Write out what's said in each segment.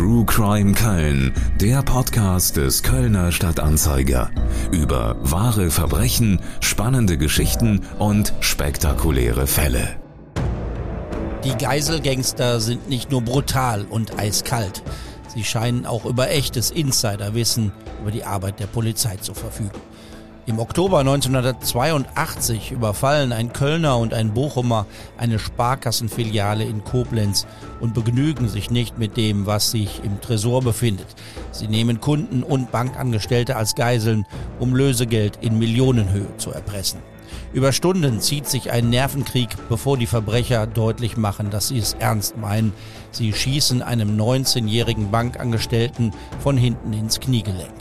True Crime Köln, der Podcast des Kölner Stadtanzeiger. Über wahre Verbrechen, spannende Geschichten und spektakuläre Fälle. Die Geiselgangster sind nicht nur brutal und eiskalt. Sie scheinen auch über echtes Insiderwissen über die Arbeit der Polizei zu verfügen. Im Oktober 1982 überfallen ein Kölner und ein Bochumer eine Sparkassenfiliale in Koblenz und begnügen sich nicht mit dem, was sich im Tresor befindet. Sie nehmen Kunden und Bankangestellte als Geiseln, um Lösegeld in Millionenhöhe zu erpressen. Über Stunden zieht sich ein Nervenkrieg, bevor die Verbrecher deutlich machen, dass sie es ernst meinen. Sie schießen einem 19-jährigen Bankangestellten von hinten ins Kniegelenk.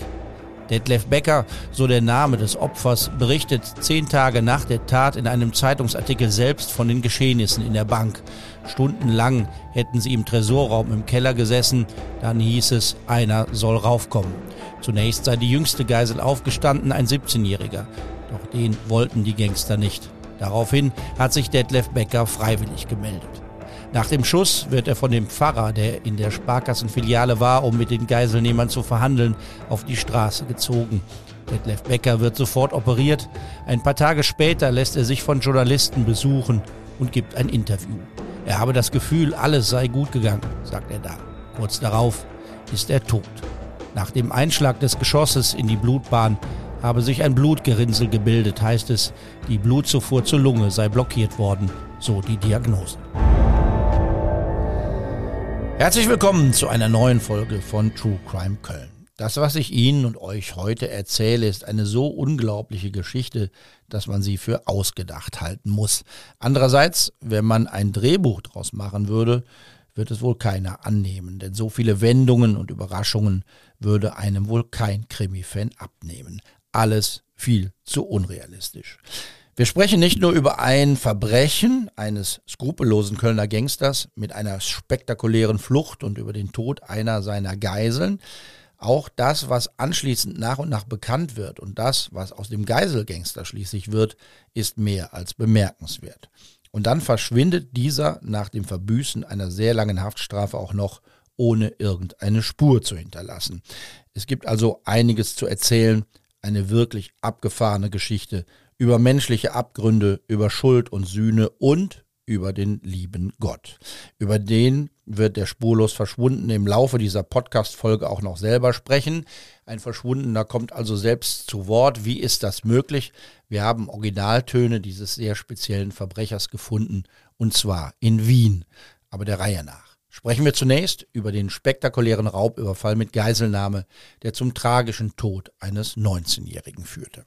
Detlef Becker, so der Name des Opfers, berichtet zehn Tage nach der Tat in einem Zeitungsartikel selbst von den Geschehnissen in der Bank. Stundenlang hätten sie im Tresorraum im Keller gesessen, dann hieß es, einer soll raufkommen. Zunächst sei die jüngste Geisel aufgestanden, ein 17-Jähriger. Doch den wollten die Gangster nicht. Daraufhin hat sich Detlef Becker freiwillig gemeldet. Nach dem Schuss wird er von dem Pfarrer, der in der Sparkassenfiliale war, um mit den Geiselnehmern zu verhandeln, auf die Straße gezogen. Detlef Becker wird sofort operiert. Ein paar Tage später lässt er sich von Journalisten besuchen und gibt ein Interview. Er habe das Gefühl, alles sei gut gegangen, sagt er da. Kurz darauf ist er tot. Nach dem Einschlag des Geschosses in die Blutbahn habe sich ein Blutgerinnsel gebildet, heißt es, die Blutzufuhr zur Lunge sei blockiert worden, so die Diagnose. Herzlich willkommen zu einer neuen Folge von True Crime Köln. Das, was ich Ihnen und euch heute erzähle, ist eine so unglaubliche Geschichte, dass man sie für ausgedacht halten muss. Andererseits, wenn man ein Drehbuch draus machen würde, wird es wohl keiner annehmen, denn so viele Wendungen und Überraschungen würde einem wohl kein Krimi-Fan abnehmen. Alles viel zu unrealistisch. Wir sprechen nicht nur über ein Verbrechen eines skrupellosen Kölner Gangsters mit einer spektakulären Flucht und über den Tod einer seiner Geiseln. Auch das, was anschließend nach und nach bekannt wird und das, was aus dem Geiselgangster schließlich wird, ist mehr als bemerkenswert. Und dann verschwindet dieser nach dem Verbüßen einer sehr langen Haftstrafe auch noch ohne irgendeine Spur zu hinterlassen. Es gibt also einiges zu erzählen, eine wirklich abgefahrene Geschichte über menschliche Abgründe, über Schuld und Sühne und über den lieben Gott. Über den wird der spurlos Verschwundene im Laufe dieser Podcast-Folge auch noch selber sprechen. Ein Verschwundener kommt also selbst zu Wort. Wie ist das möglich? Wir haben Originaltöne dieses sehr speziellen Verbrechers gefunden, und zwar in Wien. Aber der Reihe nach. Sprechen wir zunächst über den spektakulären Raubüberfall mit Geiselnahme, der zum tragischen Tod eines 19-Jährigen führte.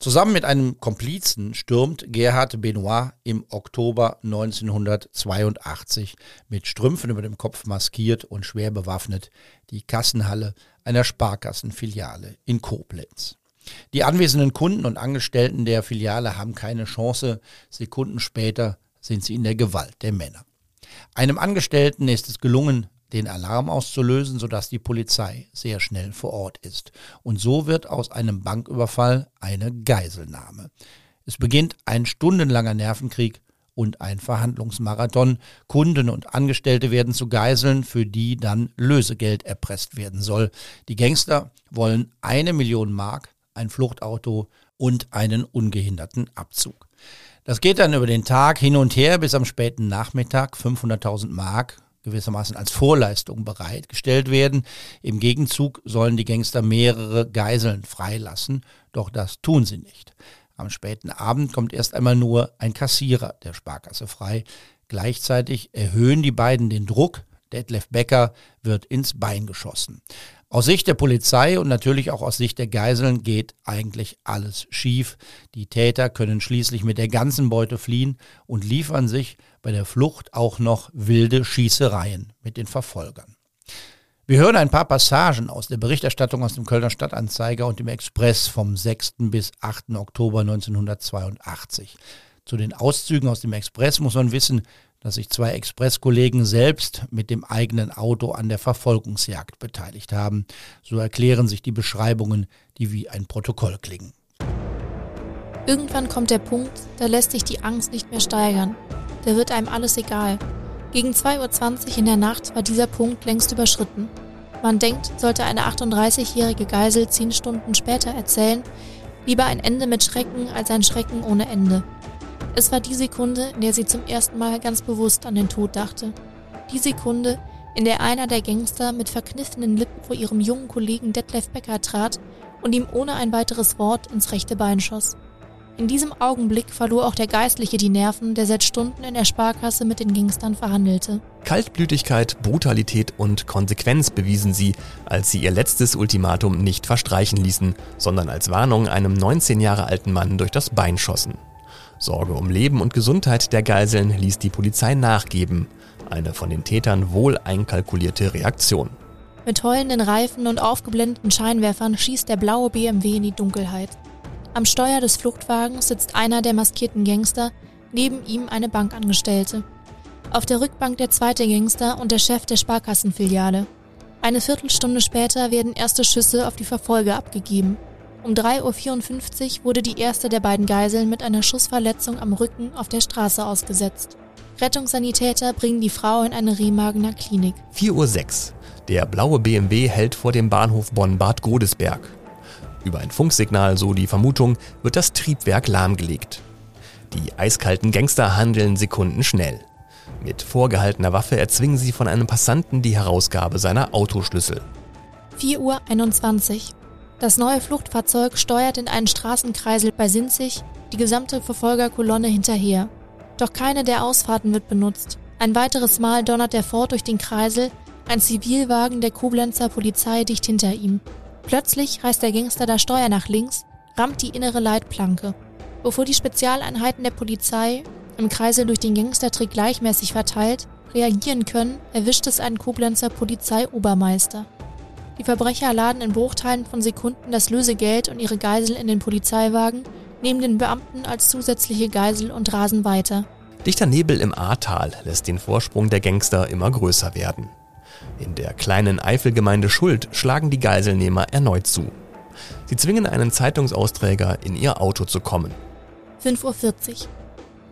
Zusammen mit einem Komplizen stürmt Gerhard Benoit im Oktober 1982 mit Strümpfen über dem Kopf maskiert und schwer bewaffnet die Kassenhalle einer Sparkassenfiliale in Koblenz. Die anwesenden Kunden und Angestellten der Filiale haben keine Chance. Sekunden später sind sie in der Gewalt der Männer. Einem Angestellten ist es gelungen, den Alarm auszulösen, sodass die Polizei sehr schnell vor Ort ist. Und so wird aus einem Banküberfall eine Geiselnahme. Es beginnt ein stundenlanger Nervenkrieg und ein Verhandlungsmarathon. Kunden und Angestellte werden zu Geiseln, für die dann Lösegeld erpresst werden soll. Die Gangster wollen eine Million Mark, ein Fluchtauto und einen ungehinderten Abzug. Das geht dann über den Tag hin und her bis am späten Nachmittag. 500.000 Mark gewissermaßen als Vorleistung bereitgestellt werden. Im Gegenzug sollen die Gangster mehrere Geiseln freilassen, doch das tun sie nicht. Am späten Abend kommt erst einmal nur ein Kassierer der Sparkasse frei. Gleichzeitig erhöhen die beiden den Druck. Detlef Becker wird ins Bein geschossen. Aus Sicht der Polizei und natürlich auch aus Sicht der Geiseln geht eigentlich alles schief. Die Täter können schließlich mit der ganzen Beute fliehen und liefern sich bei der Flucht auch noch wilde Schießereien mit den Verfolgern. Wir hören ein paar Passagen aus der Berichterstattung aus dem Kölner Stadtanzeiger und dem Express vom 6. bis 8. Oktober 1982. Zu den Auszügen aus dem Express muss man wissen, dass sich zwei Expresskollegen selbst mit dem eigenen Auto an der Verfolgungsjagd beteiligt haben. So erklären sich die Beschreibungen, die wie ein Protokoll klingen. Irgendwann kommt der Punkt, da lässt sich die Angst nicht mehr steigern. Da wird einem alles egal. Gegen 2.20 Uhr in der Nacht war dieser Punkt längst überschritten. Man denkt, sollte eine 38-jährige Geisel zehn Stunden später erzählen, lieber ein Ende mit Schrecken als ein Schrecken ohne Ende. Es war die Sekunde, in der sie zum ersten Mal ganz bewusst an den Tod dachte. Die Sekunde, in der einer der Gangster mit verkniffenen Lippen vor ihrem jungen Kollegen Detlef Becker trat und ihm ohne ein weiteres Wort ins rechte Bein schoss. In diesem Augenblick verlor auch der Geistliche die Nerven, der seit Stunden in der Sparkasse mit den Gangstern verhandelte. Kaltblütigkeit, Brutalität und Konsequenz bewiesen sie, als sie ihr letztes Ultimatum nicht verstreichen ließen, sondern als Warnung einem 19 Jahre alten Mann durch das Bein schossen. Sorge um Leben und Gesundheit der Geiseln ließ die Polizei nachgeben. Eine von den Tätern wohl einkalkulierte Reaktion. Mit heulenden Reifen und aufgeblendeten Scheinwerfern schießt der blaue BMW in die Dunkelheit. Am Steuer des Fluchtwagens sitzt einer der maskierten Gangster, neben ihm eine Bankangestellte. Auf der Rückbank der zweite Gangster und der Chef der Sparkassenfiliale. Eine Viertelstunde später werden erste Schüsse auf die Verfolger abgegeben. Um 3.54 Uhr wurde die erste der beiden Geiseln mit einer Schussverletzung am Rücken auf der Straße ausgesetzt. Rettungssanitäter bringen die Frau in eine Remagener Klinik. 4.06 Uhr. Der blaue BMW hält vor dem Bahnhof Bonn-Bad Godesberg. Über ein Funksignal, so die Vermutung, wird das Triebwerk lahmgelegt. Die eiskalten Gangster handeln sekundenschnell. Mit vorgehaltener Waffe erzwingen sie von einem Passanten die Herausgabe seiner Autoschlüssel. 4.21 Uhr. Das neue Fluchtfahrzeug steuert in einen Straßenkreisel bei Sinzig die gesamte Verfolgerkolonne hinterher. Doch keine der Ausfahrten wird benutzt. Ein weiteres Mal donnert der Ford durch den Kreisel, ein Zivilwagen der Koblenzer Polizei dicht hinter ihm. Plötzlich reißt der Gangster das Steuer nach links, rammt die innere Leitplanke. Bevor die Spezialeinheiten der Polizei im Kreisel durch den Gangstertrick gleichmäßig verteilt reagieren können, erwischt es einen Koblenzer Polizeiobermeister. Die Verbrecher laden in Bruchteilen von Sekunden das Lösegeld und ihre Geisel in den Polizeiwagen, nehmen den Beamten als zusätzliche Geisel und rasen weiter. Dichter Nebel im Ahrtal lässt den Vorsprung der Gangster immer größer werden. In der kleinen Eifelgemeinde Schuld schlagen die Geiselnehmer erneut zu. Sie zwingen einen Zeitungsausträger, in ihr Auto zu kommen. 5.40 Uhr.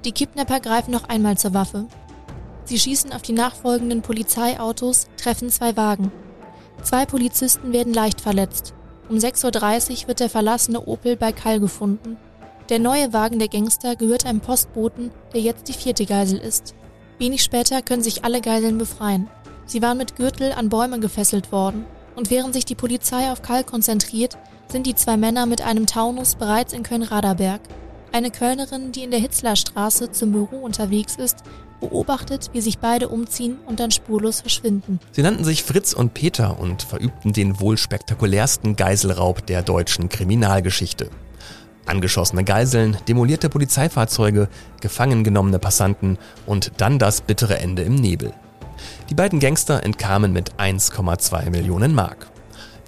Die Kidnapper greifen noch einmal zur Waffe. Sie schießen auf die nachfolgenden Polizeiautos, treffen zwei Wagen. Zwei Polizisten werden leicht verletzt. Um 6.30 Uhr wird der verlassene Opel bei Kall gefunden. Der neue Wagen der Gangster gehört einem Postboten, der jetzt die vierte Geisel ist. Wenig später können sich alle Geiseln befreien. Sie waren mit Gürtel an Bäume gefesselt worden. Und während sich die Polizei auf Karl konzentriert, sind die zwei Männer mit einem Taunus bereits in Köln-Raderberg. Eine Kölnerin, die in der Hitzlerstraße zum Büro unterwegs ist, beobachtet, wie sich beide umziehen und dann spurlos verschwinden. Sie nannten sich Fritz und Peter und verübten den wohl spektakulärsten Geiselraub der deutschen Kriminalgeschichte. Angeschossene Geiseln, demolierte Polizeifahrzeuge, gefangen genommene Passanten und dann das bittere Ende im Nebel. Die beiden Gangster entkamen mit 1,2 Millionen Mark.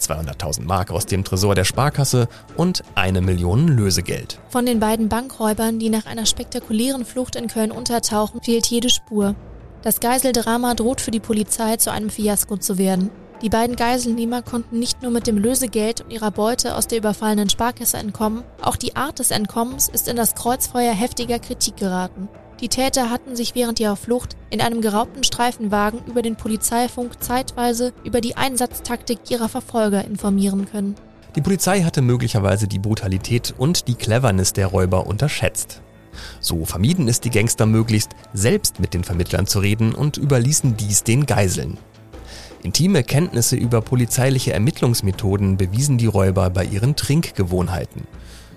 200.000 Mark aus dem Tresor der Sparkasse und eine Million Lösegeld. Von den beiden Bankräubern, die nach einer spektakulären Flucht in Köln untertauchen, fehlt jede Spur. Das Geiseldrama droht für die Polizei zu einem Fiasko zu werden. Die beiden Geiselnehmer konnten nicht nur mit dem Lösegeld und ihrer Beute aus der überfallenen Sparkasse entkommen, auch die Art des Entkommens ist in das Kreuzfeuer heftiger Kritik geraten. Die Täter hatten sich während ihrer Flucht in einem geraubten Streifenwagen über den Polizeifunk zeitweise über die Einsatztaktik ihrer Verfolger informieren können. Die Polizei hatte möglicherweise die Brutalität und die Cleverness der Räuber unterschätzt. So vermieden es die Gangster möglichst, selbst mit den Vermittlern zu reden und überließen dies den Geiseln. Intime Kenntnisse über polizeiliche Ermittlungsmethoden bewiesen die Räuber bei ihren Trinkgewohnheiten.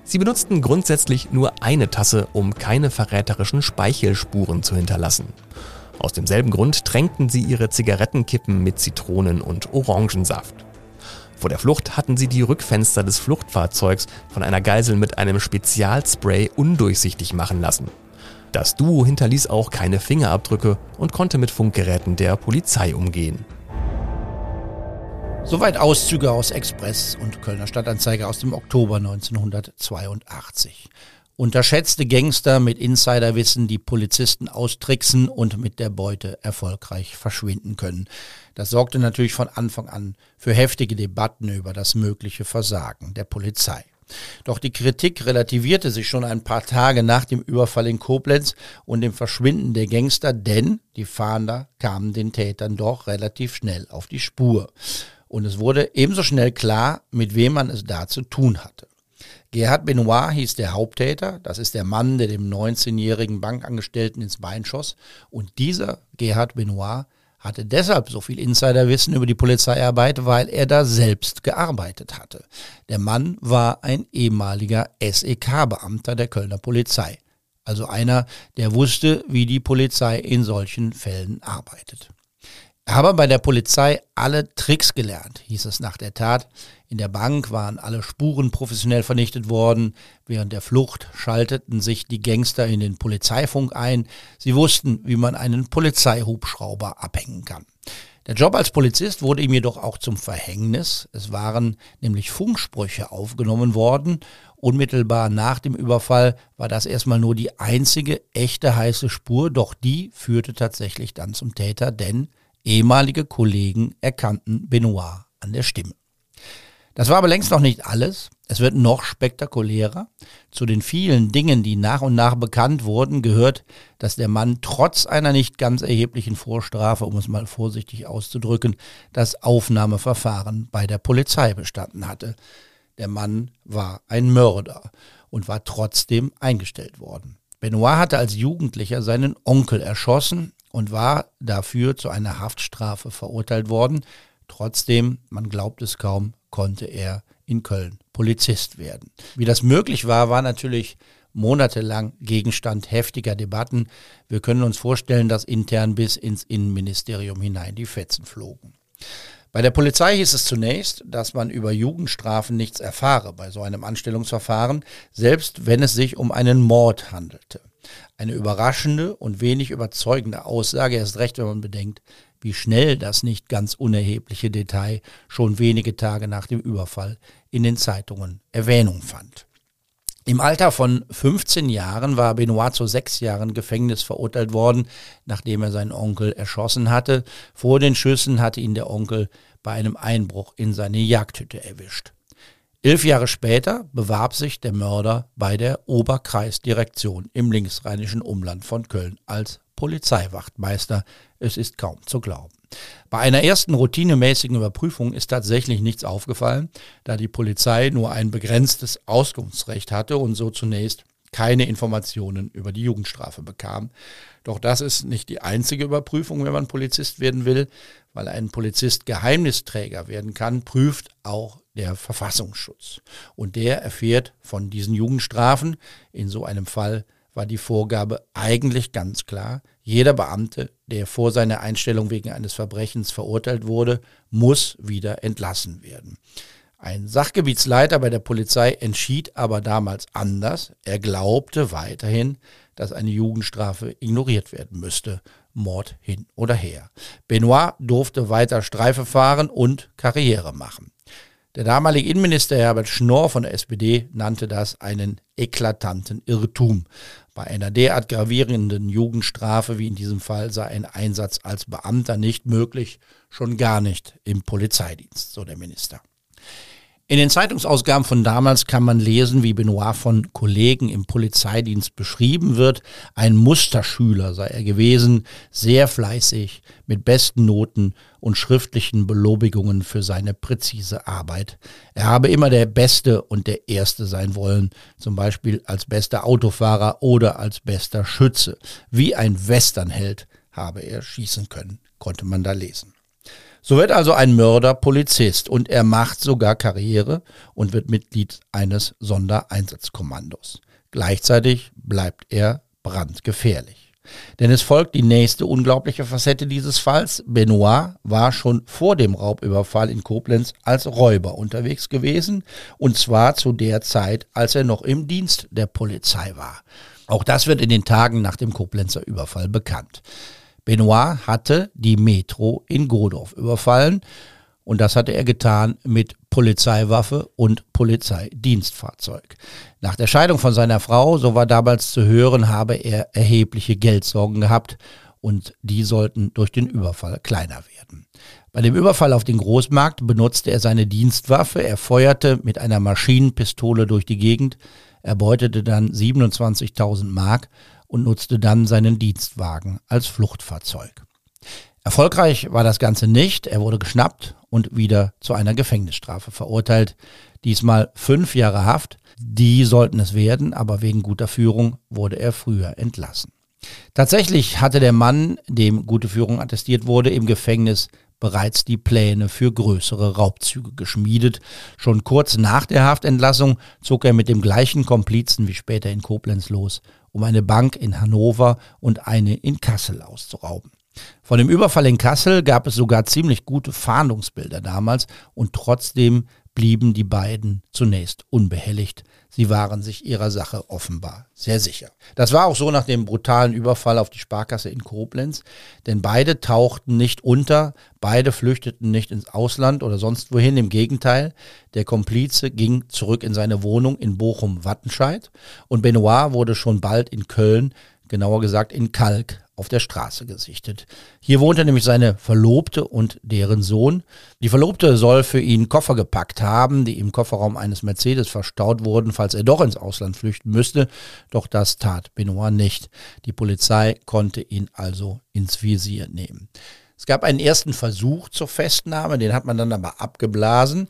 Sie benutzten grundsätzlich nur eine Tasse, um keine verräterischen Speichelspuren zu hinterlassen. Aus demselben Grund tränkten sie ihre Zigarettenkippen mit Zitronen- und Orangensaft. Vor der Flucht hatten sie die Rückfenster des Fluchtfahrzeugs von einer Geisel mit einem Spezialspray undurchsichtig machen lassen. Das Duo hinterließ auch keine Fingerabdrücke und konnte mit Funkgeräten der Polizei umgehen. Soweit Auszüge aus Express und Kölner Stadtanzeiger aus dem Oktober 1982. Unterschätzte Gangster mit Insiderwissen, die Polizisten austricksen und mit der Beute erfolgreich verschwinden können. Das sorgte natürlich von Anfang an für heftige Debatten über das mögliche Versagen der Polizei. Doch die Kritik relativierte sich schon ein paar Tage nach dem Überfall in Koblenz und dem Verschwinden der Gangster, denn die Fahnder kamen den Tätern doch relativ schnell auf die Spur. Und es wurde ebenso schnell klar, mit wem man es da zu tun hatte. Gerhard Benoit hieß der Haupttäter. Das ist der Mann, der dem 19-jährigen Bankangestellten ins Bein schoss. Und dieser Gerhard Benoit hatte deshalb so viel Insiderwissen über die Polizeiarbeit, weil er da selbst gearbeitet hatte. Der Mann war ein ehemaliger SEK-Beamter der Kölner Polizei. Also einer, der wusste, wie die Polizei in solchen Fällen arbeitet. Habe bei der Polizei alle Tricks gelernt, hieß es nach der Tat. In der Bank waren alle Spuren professionell vernichtet worden. Während der Flucht schalteten sich die Gangster in den Polizeifunk ein. Sie wussten, wie man einen Polizeihubschrauber abhängen kann. Der Job als Polizist wurde ihm jedoch auch zum Verhängnis. Es waren nämlich Funksprüche aufgenommen worden. Unmittelbar nach dem Überfall war das erstmal nur die einzige echte heiße Spur, doch die führte tatsächlich dann zum Täter, denn ehemalige Kollegen erkannten Benoit an der Stimme. Das war aber längst noch nicht alles. Es wird noch spektakulärer. Zu den vielen Dingen, die nach und nach bekannt wurden, gehört, dass der Mann trotz einer nicht ganz erheblichen Vorstrafe, um es mal vorsichtig auszudrücken, das Aufnahmeverfahren bei der Polizei bestanden hatte. Der Mann war ein Mörder und war trotzdem eingestellt worden. Benoit hatte als Jugendlicher seinen Onkel erschossen und war dafür zu einer Haftstrafe verurteilt worden. Trotzdem, man glaubt es kaum, konnte er in Köln Polizist werden. Wie das möglich war, war natürlich monatelang Gegenstand heftiger Debatten. Wir können uns vorstellen, dass intern bis ins Innenministerium hinein die Fetzen flogen. Bei der Polizei hieß es zunächst, dass man über Jugendstrafen nichts erfahre bei so einem Anstellungsverfahren, selbst wenn es sich um einen Mord handelte. Eine überraschende und wenig überzeugende Aussage, erst recht, wenn man bedenkt, wie schnell das nicht ganz unerhebliche Detail schon wenige Tage nach dem Überfall in den Zeitungen Erwähnung fand. Im Alter von 15 Jahren war Benoit zu sechs Jahren Gefängnis verurteilt worden, nachdem er seinen Onkel erschossen hatte. Vor den Schüssen hatte ihn der Onkel bei einem Einbruch in seine Jagdhütte erwischt. Elf Jahre später bewarb sich der Mörder bei der Oberkreisdirektion im linksrheinischen Umland von Köln als Polizeiwachtmeister. Es ist kaum zu glauben. Bei einer ersten routinemäßigen Überprüfung ist tatsächlich nichts aufgefallen, da die Polizei nur ein begrenztes Auskunftsrecht hatte und so zunächst keine Informationen über die Jugendstrafe bekam. Doch das ist nicht die einzige Überprüfung, wenn man Polizist werden will, weil ein Polizist Geheimnisträger werden kann, prüft auch der Verfassungsschutz. Und der erfährt von diesen Jugendstrafen. In so einem Fall war die Vorgabe eigentlich ganz klar. Jeder Beamte, der vor seiner Einstellung wegen eines Verbrechens verurteilt wurde, muss wieder entlassen werden. Ein Sachgebietsleiter bei der Polizei entschied aber damals anders. Er glaubte weiterhin, dass eine Jugendstrafe ignoriert werden müsste. Mord hin oder her. Benoit durfte weiter Streife fahren und Karriere machen. Der damalige Innenminister Herbert Schnorr von der SPD nannte das einen eklatanten Irrtum. Bei einer derart gravierenden Jugendstrafe wie in diesem Fall sei ein Einsatz als Beamter nicht möglich, schon gar nicht im Polizeidienst, so der Minister. In den Zeitungsausgaben von damals kann man lesen, wie Benoit von Kollegen im Polizeidienst beschrieben wird. Ein Musterschüler sei er gewesen, sehr fleißig, mit besten Noten und schriftlichen Belobigungen für seine präzise Arbeit. Er habe immer der Beste und der Erste sein wollen, zum Beispiel als bester Autofahrer oder als bester Schütze. Wie ein Westernheld habe er schießen können, konnte man da lesen. So wird also ein Mörder Polizist und er macht sogar Karriere und wird Mitglied eines Sondereinsatzkommandos. Gleichzeitig bleibt er brandgefährlich. Denn es folgt die nächste unglaubliche Facette dieses Falls. Benoit war schon vor dem Raubüberfall in Koblenz als Räuber unterwegs gewesen und zwar zu der Zeit, als er noch im Dienst der Polizei war. Auch das wird in den Tagen nach dem Koblenzer Überfall bekannt. Benoit hatte die Metro in Godorf überfallen und das hatte er getan mit Polizeiwaffe und Polizeidienstfahrzeug. Nach der Scheidung von seiner Frau, so war damals zu hören, habe er erhebliche Geldsorgen gehabt und die sollten durch den Überfall kleiner werden. Bei dem Überfall auf den Großmarkt benutzte er seine Dienstwaffe, er feuerte mit einer Maschinenpistole durch die Gegend, erbeutete dann 27.000 Mark und nutzte dann seinen Dienstwagen als Fluchtfahrzeug. Erfolgreich war das Ganze nicht, er wurde geschnappt und wieder zu einer Gefängnisstrafe verurteilt. Diesmal fünf Jahre Haft, die sollten es werden, aber wegen guter Führung wurde er früher entlassen. Tatsächlich hatte der Mann, dem gute Führung attestiert wurde, im Gefängnis bereits die Pläne für größere Raubzüge geschmiedet. Schon kurz nach der Haftentlassung zog er mit dem gleichen Komplizen wie später in Koblenz los, um eine Bank in Hannover und eine in Kassel auszurauben. Von dem Überfall in Kassel gab es sogar ziemlich gute Fahndungsbilder damals und trotzdem blieben die beiden zunächst unbehelligt. Sie waren sich ihrer Sache offenbar sehr sicher. Das war auch so nach dem brutalen Überfall auf die Sparkasse in Koblenz, denn beide tauchten nicht unter, beide flüchteten nicht ins Ausland oder sonst wohin, im Gegenteil, der Komplize ging zurück in seine Wohnung in Bochum-Wattenscheid und Benoit wurde schon bald in Köln, genauer gesagt in Kalk, auf der Straße gesichtet. Hier wohnte nämlich seine Verlobte und deren Sohn. Die Verlobte soll für ihn Koffer gepackt haben, die im Kofferraum eines Mercedes verstaut wurden, falls er doch ins Ausland flüchten müsste. Doch das tat Benoit nicht. Die Polizei konnte ihn also ins Visier nehmen. Es gab einen ersten Versuch zur Festnahme, den hat man dann aber abgeblasen.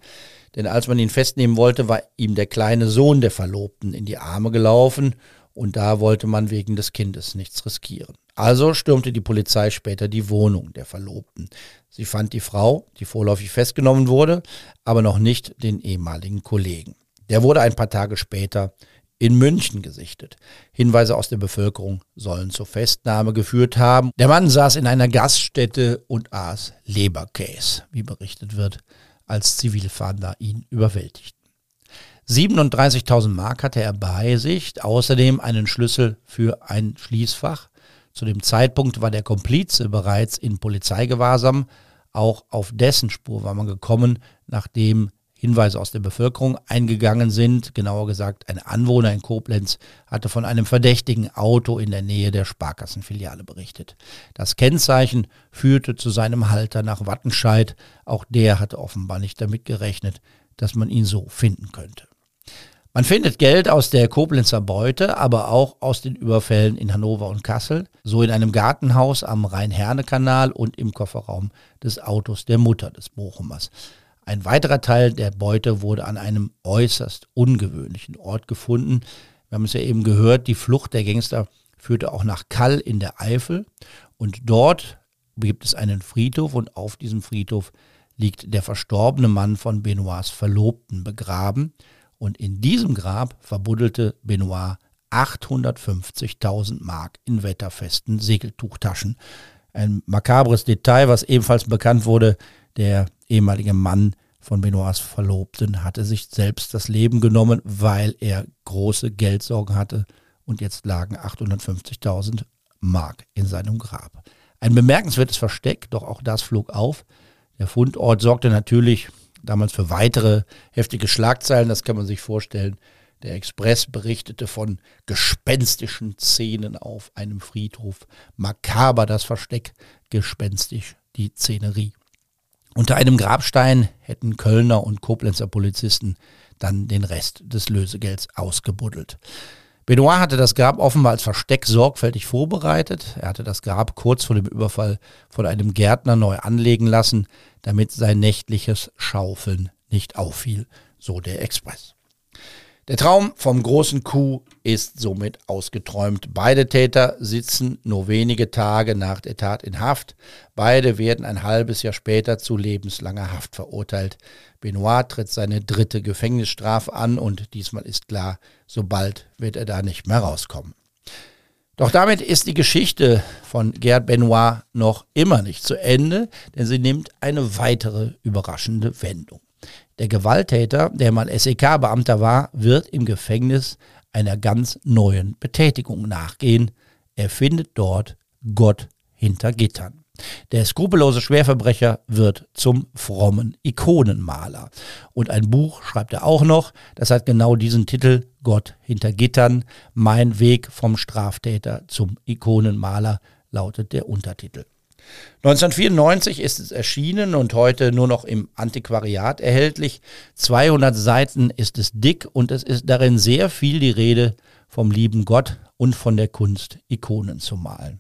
Denn als man ihn festnehmen wollte, war ihm der kleine Sohn der Verlobten in die Arme gelaufen und da wollte man wegen des Kindes nichts riskieren. Also stürmte die Polizei später die Wohnung der Verlobten. Sie fand die Frau, die vorläufig festgenommen wurde, aber noch nicht den ehemaligen Kollegen. Der wurde ein paar Tage später in München gesichtet. Hinweise aus der Bevölkerung sollen zur Festnahme geführt haben. Der Mann saß in einer Gaststätte und aß Leberkäse, wie berichtet wird, als Zivilfahnder ihn überwältigten. 37.000 Mark hatte er bei sich, außerdem einen Schlüssel für ein Schließfach. Zu dem Zeitpunkt war der Komplize bereits in Polizeigewahrsam. Auch auf dessen Spur war man gekommen, nachdem Hinweise aus der Bevölkerung eingegangen sind. Genauer gesagt, ein Anwohner in Koblenz hatte von einem verdächtigen Auto in der Nähe der Sparkassenfiliale berichtet. Das Kennzeichen führte zu seinem Halter nach Wattenscheid. Auch der hatte offenbar nicht damit gerechnet, dass man ihn so finden könnte. Man findet Geld aus der Koblenzer Beute, aber auch aus den Überfällen in Hannover und Kassel, so in einem Gartenhaus am Rhein-Herne-Kanal und im Kofferraum des Autos der Mutter des Bochumers. Ein weiterer Teil der Beute wurde an einem äußerst ungewöhnlichen Ort gefunden. Wir haben es ja eben gehört, die Flucht der Gangster führte auch nach Kall in der Eifel und dort gibt es einen Friedhof und auf diesem Friedhof liegt der verstorbene Mann von Benoits Verlobten begraben. Und in diesem Grab verbuddelte Benoit 850.000 Mark in wetterfesten Segeltuchtaschen. Ein makabres Detail, was ebenfalls bekannt wurde, der ehemalige Mann von Benoits Verlobten hatte sich selbst das Leben genommen, weil er große Geldsorgen hatte und jetzt lagen 850.000 Mark in seinem Grab. Ein bemerkenswertes Versteck, doch auch das flog auf. Der Fundort sorgte natürlich damals für weitere heftige Schlagzeilen, das kann man sich vorstellen. Der Express berichtete von gespenstischen Szenen auf einem Friedhof. Makaber das Versteck, gespenstisch die Szenerie. Unter einem Grabstein hätten Kölner und Koblenzer Polizisten dann den Rest des Lösegelds ausgebuddelt. Benoit hatte das Grab offenbar als Versteck sorgfältig vorbereitet. Er hatte das Grab kurz vor dem Überfall von einem Gärtner neu anlegen lassen, damit sein nächtliches Schaufeln nicht auffiel, so der Express. Der Traum vom großen Coup ist somit ausgeträumt. Beide Täter sitzen nur wenige Tage nach der Tat in Haft. Beide werden ein halbes Jahr später zu lebenslanger Haft verurteilt. Benoit tritt seine dritte Gefängnisstrafe an und diesmal ist klar, so bald wird er da nicht mehr rauskommen. Doch damit ist die Geschichte von Gerd Benoit noch immer nicht zu Ende, denn sie nimmt eine weitere überraschende Wendung. Der Gewalttäter, der mal SEK-Beamter war, wird im Gefängnis einer ganz neuen Betätigung nachgehen. Er findet dort Gott hinter Gittern. Der skrupellose Schwerverbrecher wird zum frommen Ikonenmaler. Und ein Buch schreibt er auch noch, das hat genau diesen Titel Gott hinter Gittern, mein Weg vom Straftäter zum Ikonenmaler. lautet der Untertitel. 1994 ist es erschienen und heute nur noch im Antiquariat erhältlich. 200 Seiten ist es dick und es ist darin sehr viel die Rede vom lieben Gott und von der Kunst, Ikonen zu malen.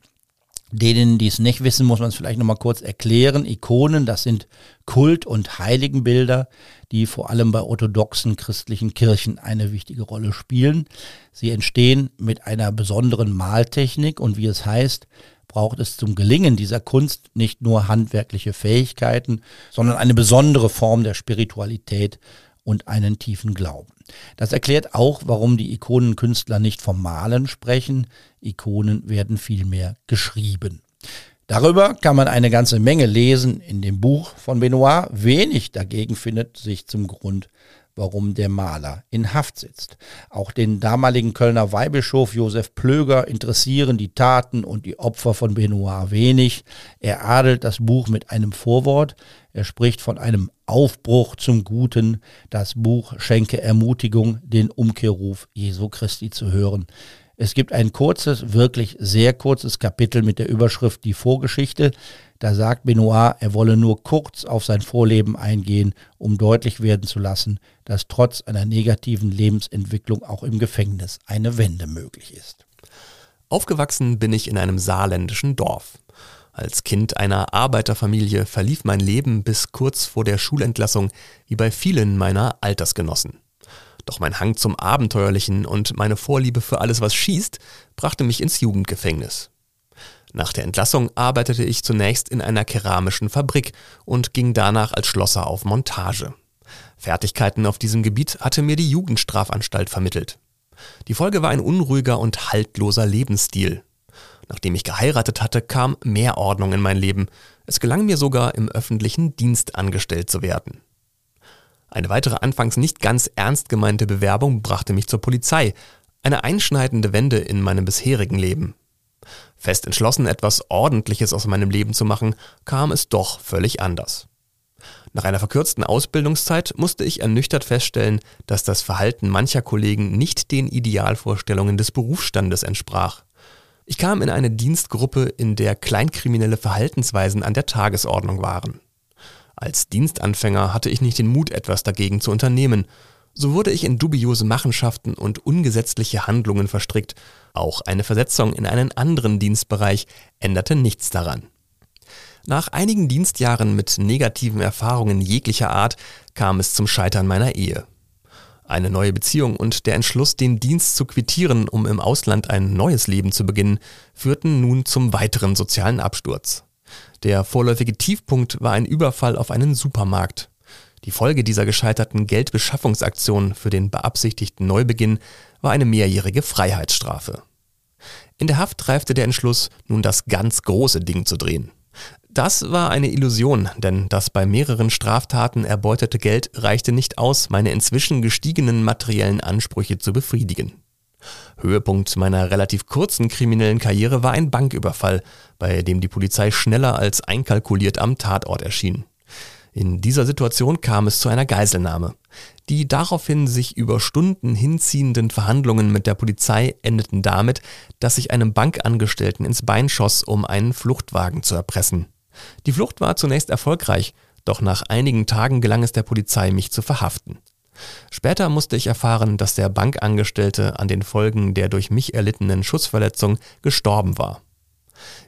Denen, die es nicht wissen, muss man es vielleicht nochmal kurz erklären. Ikonen, das sind Kult- und Heiligenbilder, die vor allem bei orthodoxen christlichen Kirchen eine wichtige Rolle spielen. Sie entstehen mit einer besonderen Maltechnik und wie es heißt, braucht es zum Gelingen dieser Kunst nicht nur handwerkliche Fähigkeiten, sondern eine besondere Form der Spiritualität und einen tiefen Glauben. Das erklärt auch, warum die Ikonenkünstler nicht vom Malen sprechen. Ikonen werden vielmehr geschrieben. Darüber kann man eine ganze Menge lesen in dem Buch von Benoit. Wenig dagegen findet sich zum Grund warum der Maler in Haft sitzt. Auch den damaligen Kölner Weihbischof Josef Plöger interessieren die Taten und die Opfer von Benoit wenig. Er adelt das Buch mit einem Vorwort. Er spricht von einem Aufbruch zum Guten. Das Buch schenke Ermutigung, den Umkehrruf Jesu Christi zu hören. Es gibt ein kurzes, wirklich sehr kurzes Kapitel mit der Überschrift Die Vorgeschichte. Da sagt Benoit, er wolle nur kurz auf sein Vorleben eingehen, um deutlich werden zu lassen, dass trotz einer negativen Lebensentwicklung auch im Gefängnis eine Wende möglich ist. Aufgewachsen bin ich in einem saarländischen Dorf. Als Kind einer Arbeiterfamilie verlief mein Leben bis kurz vor der Schulentlassung wie bei vielen meiner Altersgenossen. Doch mein Hang zum Abenteuerlichen und meine Vorliebe für alles, was schießt, brachte mich ins Jugendgefängnis. Nach der Entlassung arbeitete ich zunächst in einer keramischen Fabrik und ging danach als Schlosser auf Montage. Fertigkeiten auf diesem Gebiet hatte mir die Jugendstrafanstalt vermittelt. Die Folge war ein unruhiger und haltloser Lebensstil. Nachdem ich geheiratet hatte, kam mehr Ordnung in mein Leben. Es gelang mir sogar, im öffentlichen Dienst angestellt zu werden. Eine weitere anfangs nicht ganz ernst gemeinte Bewerbung brachte mich zur Polizei, eine einschneidende Wende in meinem bisherigen Leben. Fest entschlossen, etwas Ordentliches aus meinem Leben zu machen, kam es doch völlig anders. Nach einer verkürzten Ausbildungszeit musste ich ernüchtert feststellen, dass das Verhalten mancher Kollegen nicht den Idealvorstellungen des Berufsstandes entsprach. Ich kam in eine Dienstgruppe, in der kleinkriminelle Verhaltensweisen an der Tagesordnung waren. Als Dienstanfänger hatte ich nicht den Mut, etwas dagegen zu unternehmen, so wurde ich in dubiose Machenschaften und ungesetzliche Handlungen verstrickt. Auch eine Versetzung in einen anderen Dienstbereich änderte nichts daran. Nach einigen Dienstjahren mit negativen Erfahrungen jeglicher Art kam es zum Scheitern meiner Ehe. Eine neue Beziehung und der Entschluss, den Dienst zu quittieren, um im Ausland ein neues Leben zu beginnen, führten nun zum weiteren sozialen Absturz. Der vorläufige Tiefpunkt war ein Überfall auf einen Supermarkt. Die Folge dieser gescheiterten Geldbeschaffungsaktion für den beabsichtigten Neubeginn war eine mehrjährige Freiheitsstrafe. In der Haft reifte der Entschluss, nun das ganz große Ding zu drehen. Das war eine Illusion, denn das bei mehreren Straftaten erbeutete Geld reichte nicht aus, meine inzwischen gestiegenen materiellen Ansprüche zu befriedigen. Höhepunkt meiner relativ kurzen kriminellen Karriere war ein Banküberfall, bei dem die Polizei schneller als einkalkuliert am Tatort erschien. In dieser Situation kam es zu einer Geiselnahme. Die daraufhin sich über Stunden hinziehenden Verhandlungen mit der Polizei endeten damit, dass sich einem Bankangestellten ins Bein schoss, um einen Fluchtwagen zu erpressen. Die Flucht war zunächst erfolgreich, doch nach einigen Tagen gelang es der Polizei, mich zu verhaften. Später musste ich erfahren, dass der Bankangestellte an den Folgen der durch mich erlittenen Schussverletzung gestorben war.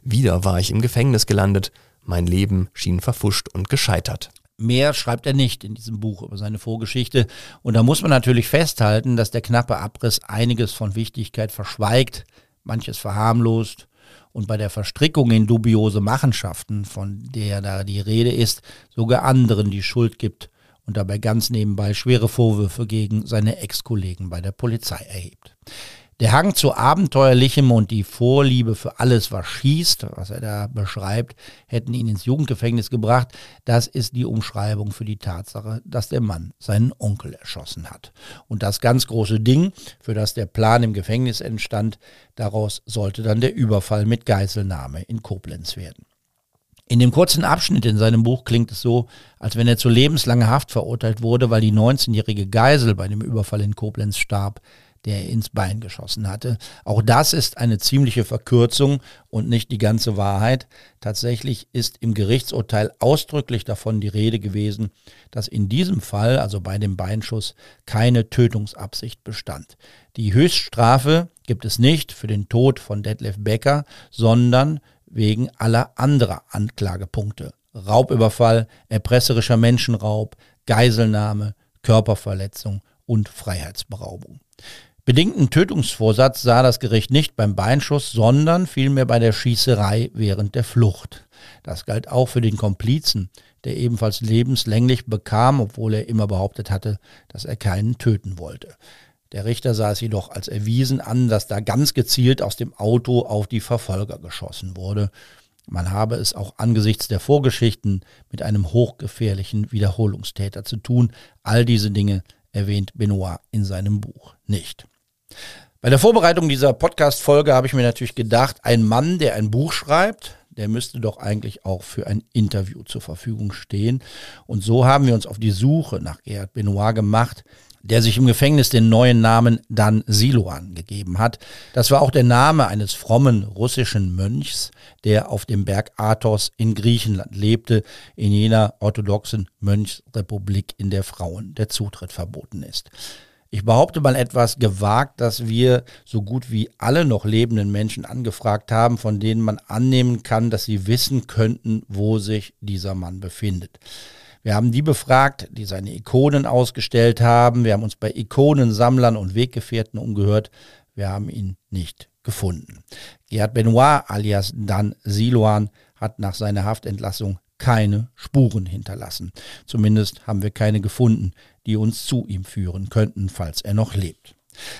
Wieder war ich im Gefängnis gelandet, mein Leben schien verfuscht und gescheitert. Mehr schreibt er nicht in diesem Buch über seine Vorgeschichte. Und da muss man natürlich festhalten, dass der knappe Abriss einiges von Wichtigkeit verschweigt, manches verharmlost und bei der Verstrickung in dubiose Machenschaften, von der da die Rede ist, sogar anderen die Schuld gibt und dabei ganz nebenbei schwere Vorwürfe gegen seine Ex-Kollegen bei der Polizei erhebt. Der Hang zu Abenteuerlichem und die Vorliebe für alles, was schießt, was er da beschreibt, hätten ihn ins Jugendgefängnis gebracht. Das ist die Umschreibung für die Tatsache, dass der Mann seinen Onkel erschossen hat. Und das ganz große Ding, für das der Plan im Gefängnis entstand, daraus sollte dann der Überfall mit Geiselnahme in Koblenz werden. In dem kurzen Abschnitt in seinem Buch klingt es so, als wenn er zu lebenslanger Haft verurteilt wurde, weil die 19-jährige Geisel bei dem Überfall in Koblenz starb. Der er ins Bein geschossen hatte. Auch das ist eine ziemliche Verkürzung und nicht die ganze Wahrheit. Tatsächlich ist im Gerichtsurteil ausdrücklich davon die Rede gewesen, dass in diesem Fall, also bei dem Beinschuss, keine Tötungsabsicht bestand. Die Höchststrafe gibt es nicht für den Tod von Detlef Becker, sondern wegen aller anderer Anklagepunkte. Raubüberfall, erpresserischer Menschenraub, Geiselnahme, Körperverletzung und Freiheitsberaubung. Bedingten Tötungsvorsatz sah das Gericht nicht beim Beinschuss, sondern vielmehr bei der Schießerei während der Flucht. Das galt auch für den Komplizen, der ebenfalls lebenslänglich bekam, obwohl er immer behauptet hatte, dass er keinen töten wollte. Der Richter sah es jedoch als erwiesen an, dass da ganz gezielt aus dem Auto auf die Verfolger geschossen wurde. Man habe es auch angesichts der Vorgeschichten mit einem hochgefährlichen Wiederholungstäter zu tun. All diese Dinge erwähnt Benoit in seinem Buch nicht. Bei der Vorbereitung dieser Podcast-Folge habe ich mir natürlich gedacht, ein Mann, der ein Buch schreibt, der müsste doch eigentlich auch für ein Interview zur Verfügung stehen. Und so haben wir uns auf die Suche nach Gerhard Benoit gemacht, der sich im Gefängnis den neuen Namen Dan Siloan gegeben hat. Das war auch der Name eines frommen russischen Mönchs, der auf dem Berg Athos in Griechenland lebte, in jener orthodoxen Mönchsrepublik, in der Frauen der Zutritt verboten ist. Ich behaupte mal etwas gewagt, dass wir so gut wie alle noch lebenden Menschen angefragt haben, von denen man annehmen kann, dass sie wissen könnten, wo sich dieser Mann befindet. Wir haben die befragt, die seine Ikonen ausgestellt haben. Wir haben uns bei Ikonensammlern und Weggefährten umgehört. Wir haben ihn nicht gefunden. Gerhard Benoit alias Dan Siloan hat nach seiner Haftentlassung keine Spuren hinterlassen. Zumindest haben wir keine gefunden, die uns zu ihm führen könnten, falls er noch lebt.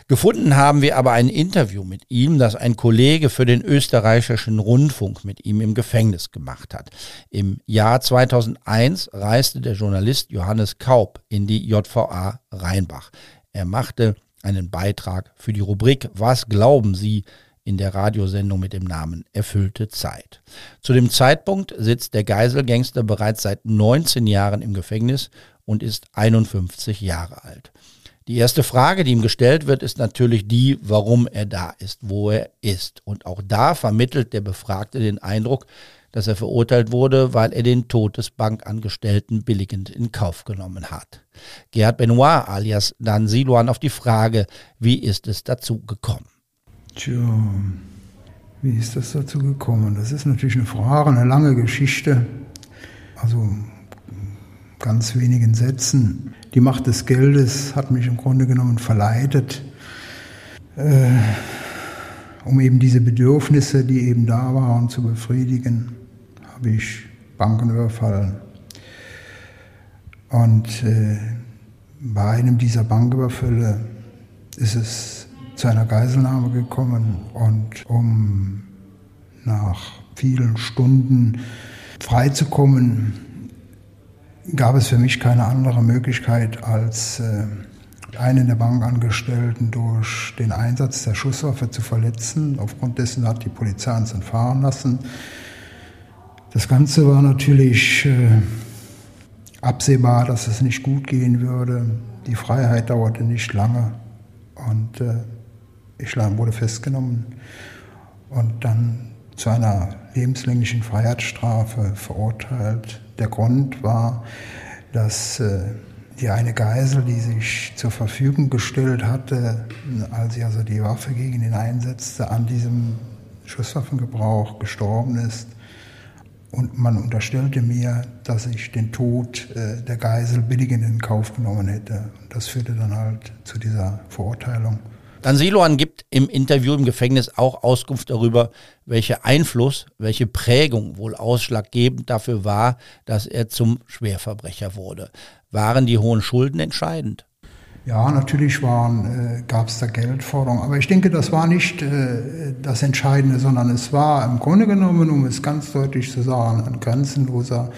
Gefunden haben wir aber ein Interview mit ihm, das ein Kollege für den österreichischen Rundfunk mit ihm im Gefängnis gemacht hat. Im Jahr 2001 reiste der Journalist Johannes Kaub in die JVA Rheinbach. Er machte einen Beitrag für die Rubrik Was glauben Sie in der Radiosendung mit dem Namen Erfüllte Zeit. Zu dem Zeitpunkt sitzt der Geiselgangster bereits seit 19 Jahren im Gefängnis und ist 51 Jahre alt. Die erste Frage, die ihm gestellt wird, ist natürlich die, warum er da ist, wo er ist. Und auch da vermittelt der Befragte den Eindruck, dass er verurteilt wurde, weil er den Tod des Bankangestellten billigend in Kauf genommen hat. Gerhard Benoit alias Dan Siluan auf die Frage, wie ist es dazu gekommen? Tja, wie ist das dazu gekommen? Das ist natürlich eine Frage, eine lange Geschichte. Also ganz wenigen Sätzen. Die Macht des Geldes hat mich im Grunde genommen verleitet, äh, um eben diese Bedürfnisse, die eben da waren, zu befriedigen, habe ich Banken überfallen. Und äh, bei einem dieser Banküberfälle ist es zu einer Geiselnahme gekommen und um nach vielen Stunden freizukommen, gab es für mich keine andere Möglichkeit, als äh, einen der Bankangestellten durch den Einsatz der Schusswaffe zu verletzen. Aufgrund dessen hat die Polizei uns entfahren lassen. Das Ganze war natürlich äh, absehbar, dass es nicht gut gehen würde. Die Freiheit dauerte nicht lange und äh, ich wurde festgenommen und dann zu einer lebenslänglichen Freiheitsstrafe verurteilt. Der Grund war, dass äh, die eine Geisel, die sich zur Verfügung gestellt hatte, als sie also die Waffe gegen ihn einsetzte, an diesem Schusswaffengebrauch gestorben ist. Und man unterstellte mir, dass ich den Tod äh, der Geisel billigend in Kauf genommen hätte. Das führte dann halt zu dieser Verurteilung. Dan Siloan gibt im Interview im Gefängnis auch Auskunft darüber, welcher Einfluss, welche Prägung wohl ausschlaggebend dafür war, dass er zum Schwerverbrecher wurde. Waren die hohen Schulden entscheidend? Ja, natürlich äh, gab es da Geldforderungen, aber ich denke, das war nicht äh, das Entscheidende, sondern es war im Grunde genommen, um es ganz deutlich zu sagen, ein grenzenloser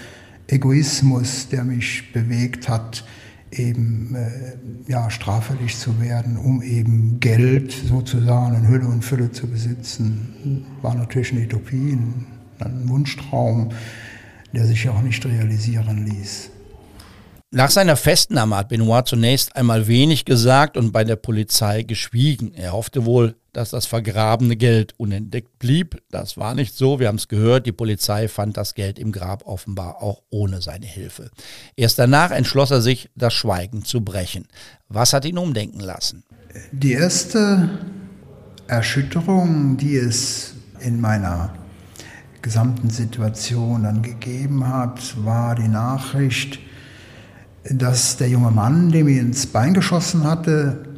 Egoismus, der mich bewegt hat, eben äh, ja, straffällig zu werden, um eben Geld sozusagen in Hülle und Fülle zu besitzen, war natürlich eine Utopie, ein, Wunschtraum, der sich auch nicht realisieren ließ. Nach seiner Festnahme hat Benoit zunächst einmal wenig gesagt und bei der Polizei geschwiegen. Er hoffte wohl, dass das vergrabene Geld unentdeckt blieb. Das war nicht so. Wir haben es gehört. Die Polizei fand das Geld im Grab offenbar auch ohne seine Hilfe. Erst danach entschloss er sich, das Schweigen zu brechen. Was hat ihn umdenken lassen? Die erste Erschütterung, die es in meiner gesamten Situation dann gegeben hat, war die Nachricht, dass der junge Mann, dem ihn ins Bein geschossen hatte,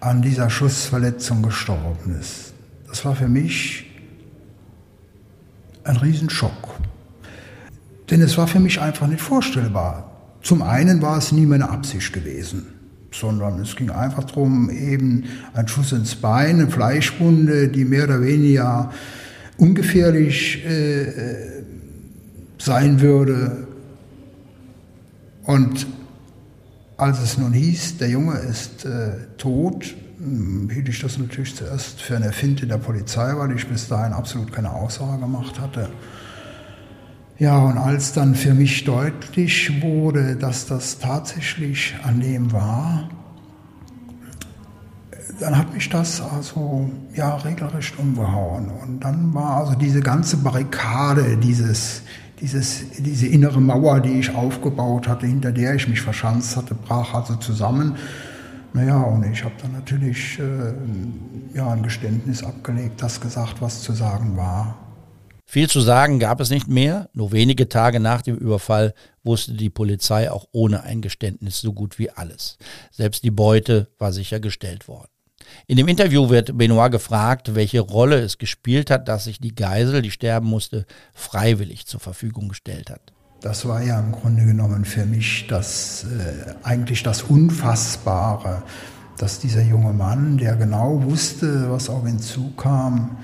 an dieser Schussverletzung gestorben ist. Das war für mich ein Riesenschock. Denn es war für mich einfach nicht vorstellbar. Zum einen war es nie meine Absicht gewesen, sondern es ging einfach darum, eben ein Schuss ins Bein, eine Fleischwunde, die mehr oder weniger ungefährlich äh, äh sein würde. Und als es nun hieß, der Junge ist äh, tot, hm, hielt ich das natürlich zuerst für eine Finte der Polizei, weil ich bis dahin absolut keine Aussage gemacht hatte. Ja, und als dann für mich deutlich wurde, dass das tatsächlich an dem war, dann hat mich das also ja regelrecht umgehauen. Und dann war also diese ganze Barrikade, dieses, dieses, diese innere Mauer, die ich aufgebaut hatte, hinter der ich mich verschanzt hatte, brach also zusammen. Naja, und ich habe dann natürlich äh, ja, ein Geständnis abgelegt, das gesagt, was zu sagen war. Viel zu sagen gab es nicht mehr. Nur wenige Tage nach dem Überfall wusste die Polizei auch ohne ein Geständnis so gut wie alles. Selbst die Beute war sichergestellt worden. In dem Interview wird Benoit gefragt, welche Rolle es gespielt hat, dass sich die Geisel, die sterben musste, freiwillig zur Verfügung gestellt hat. Das war ja im Grunde genommen für mich das äh, eigentlich das Unfassbare, dass dieser junge Mann, der genau wusste, was auf ihn zukam,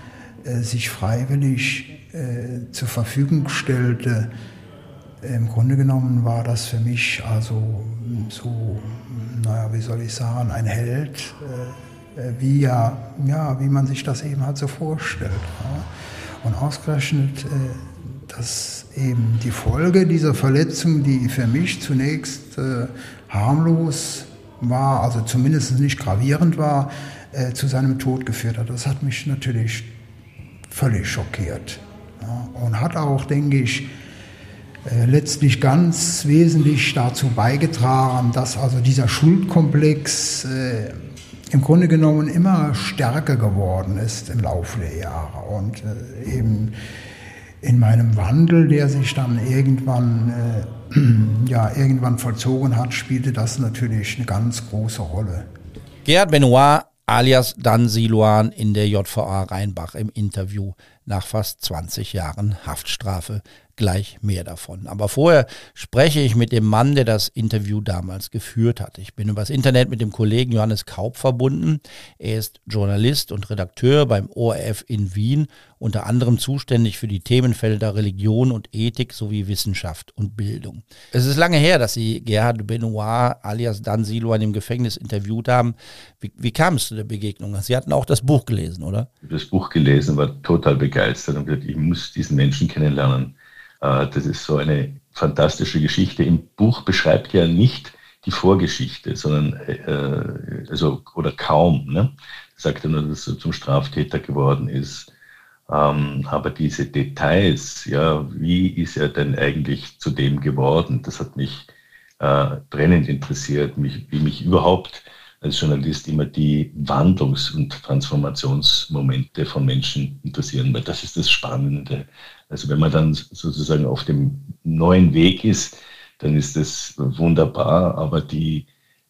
äh, sich freiwillig äh, zur Verfügung stellte. Im Grunde genommen war das für mich also so, naja, wie soll ich sagen, ein Held äh, wie, ja, ja, wie man sich das eben halt so vorstellt. Ja. Und ausgerechnet, äh, dass eben die Folge dieser Verletzung, die für mich zunächst äh, harmlos war, also zumindest nicht gravierend war, äh, zu seinem Tod geführt hat. Das hat mich natürlich völlig schockiert. Ja. Und hat auch, denke ich, äh, letztlich ganz wesentlich dazu beigetragen, dass also dieser Schuldkomplex äh, im Grunde genommen immer stärker geworden ist im Laufe der Jahre. Und äh, eben in meinem Wandel, der sich dann irgendwann, äh, ja, irgendwann vollzogen hat, spielte das natürlich eine ganz große Rolle. Gerhard Benoit alias Dan Siluan in der JVA Rheinbach im Interview nach fast 20 Jahren Haftstrafe gleich mehr davon. Aber vorher spreche ich mit dem Mann, der das Interview damals geführt hat. Ich bin übers Internet mit dem Kollegen Johannes Kaup verbunden. Er ist Journalist und Redakteur beim ORF in Wien, unter anderem zuständig für die Themenfelder Religion und Ethik sowie Wissenschaft und Bildung. Es ist lange her, dass Sie Gerhard Benoit alias Dan Silo in dem Gefängnis interviewt haben. Wie, wie kam es zu der Begegnung? Sie hatten auch das Buch gelesen, oder? Das Buch gelesen, war total begeistert und gesagt, ich muss diesen Menschen kennenlernen. Äh, das ist so eine fantastische Geschichte. Im Buch beschreibt er nicht die Vorgeschichte, sondern äh, also oder kaum. Ne? Sagt er nur, dass er zum Straftäter geworden ist. Ähm, aber diese Details, ja, wie ist er denn eigentlich zu dem geworden? Das hat mich äh, brennend interessiert, mich, wie mich überhaupt als Journalist immer die Wandlungs- und Transformationsmomente von Menschen interessieren, weil das ist das Spannende. Also wenn man dann sozusagen auf dem neuen Weg ist, dann ist das wunderbar, aber die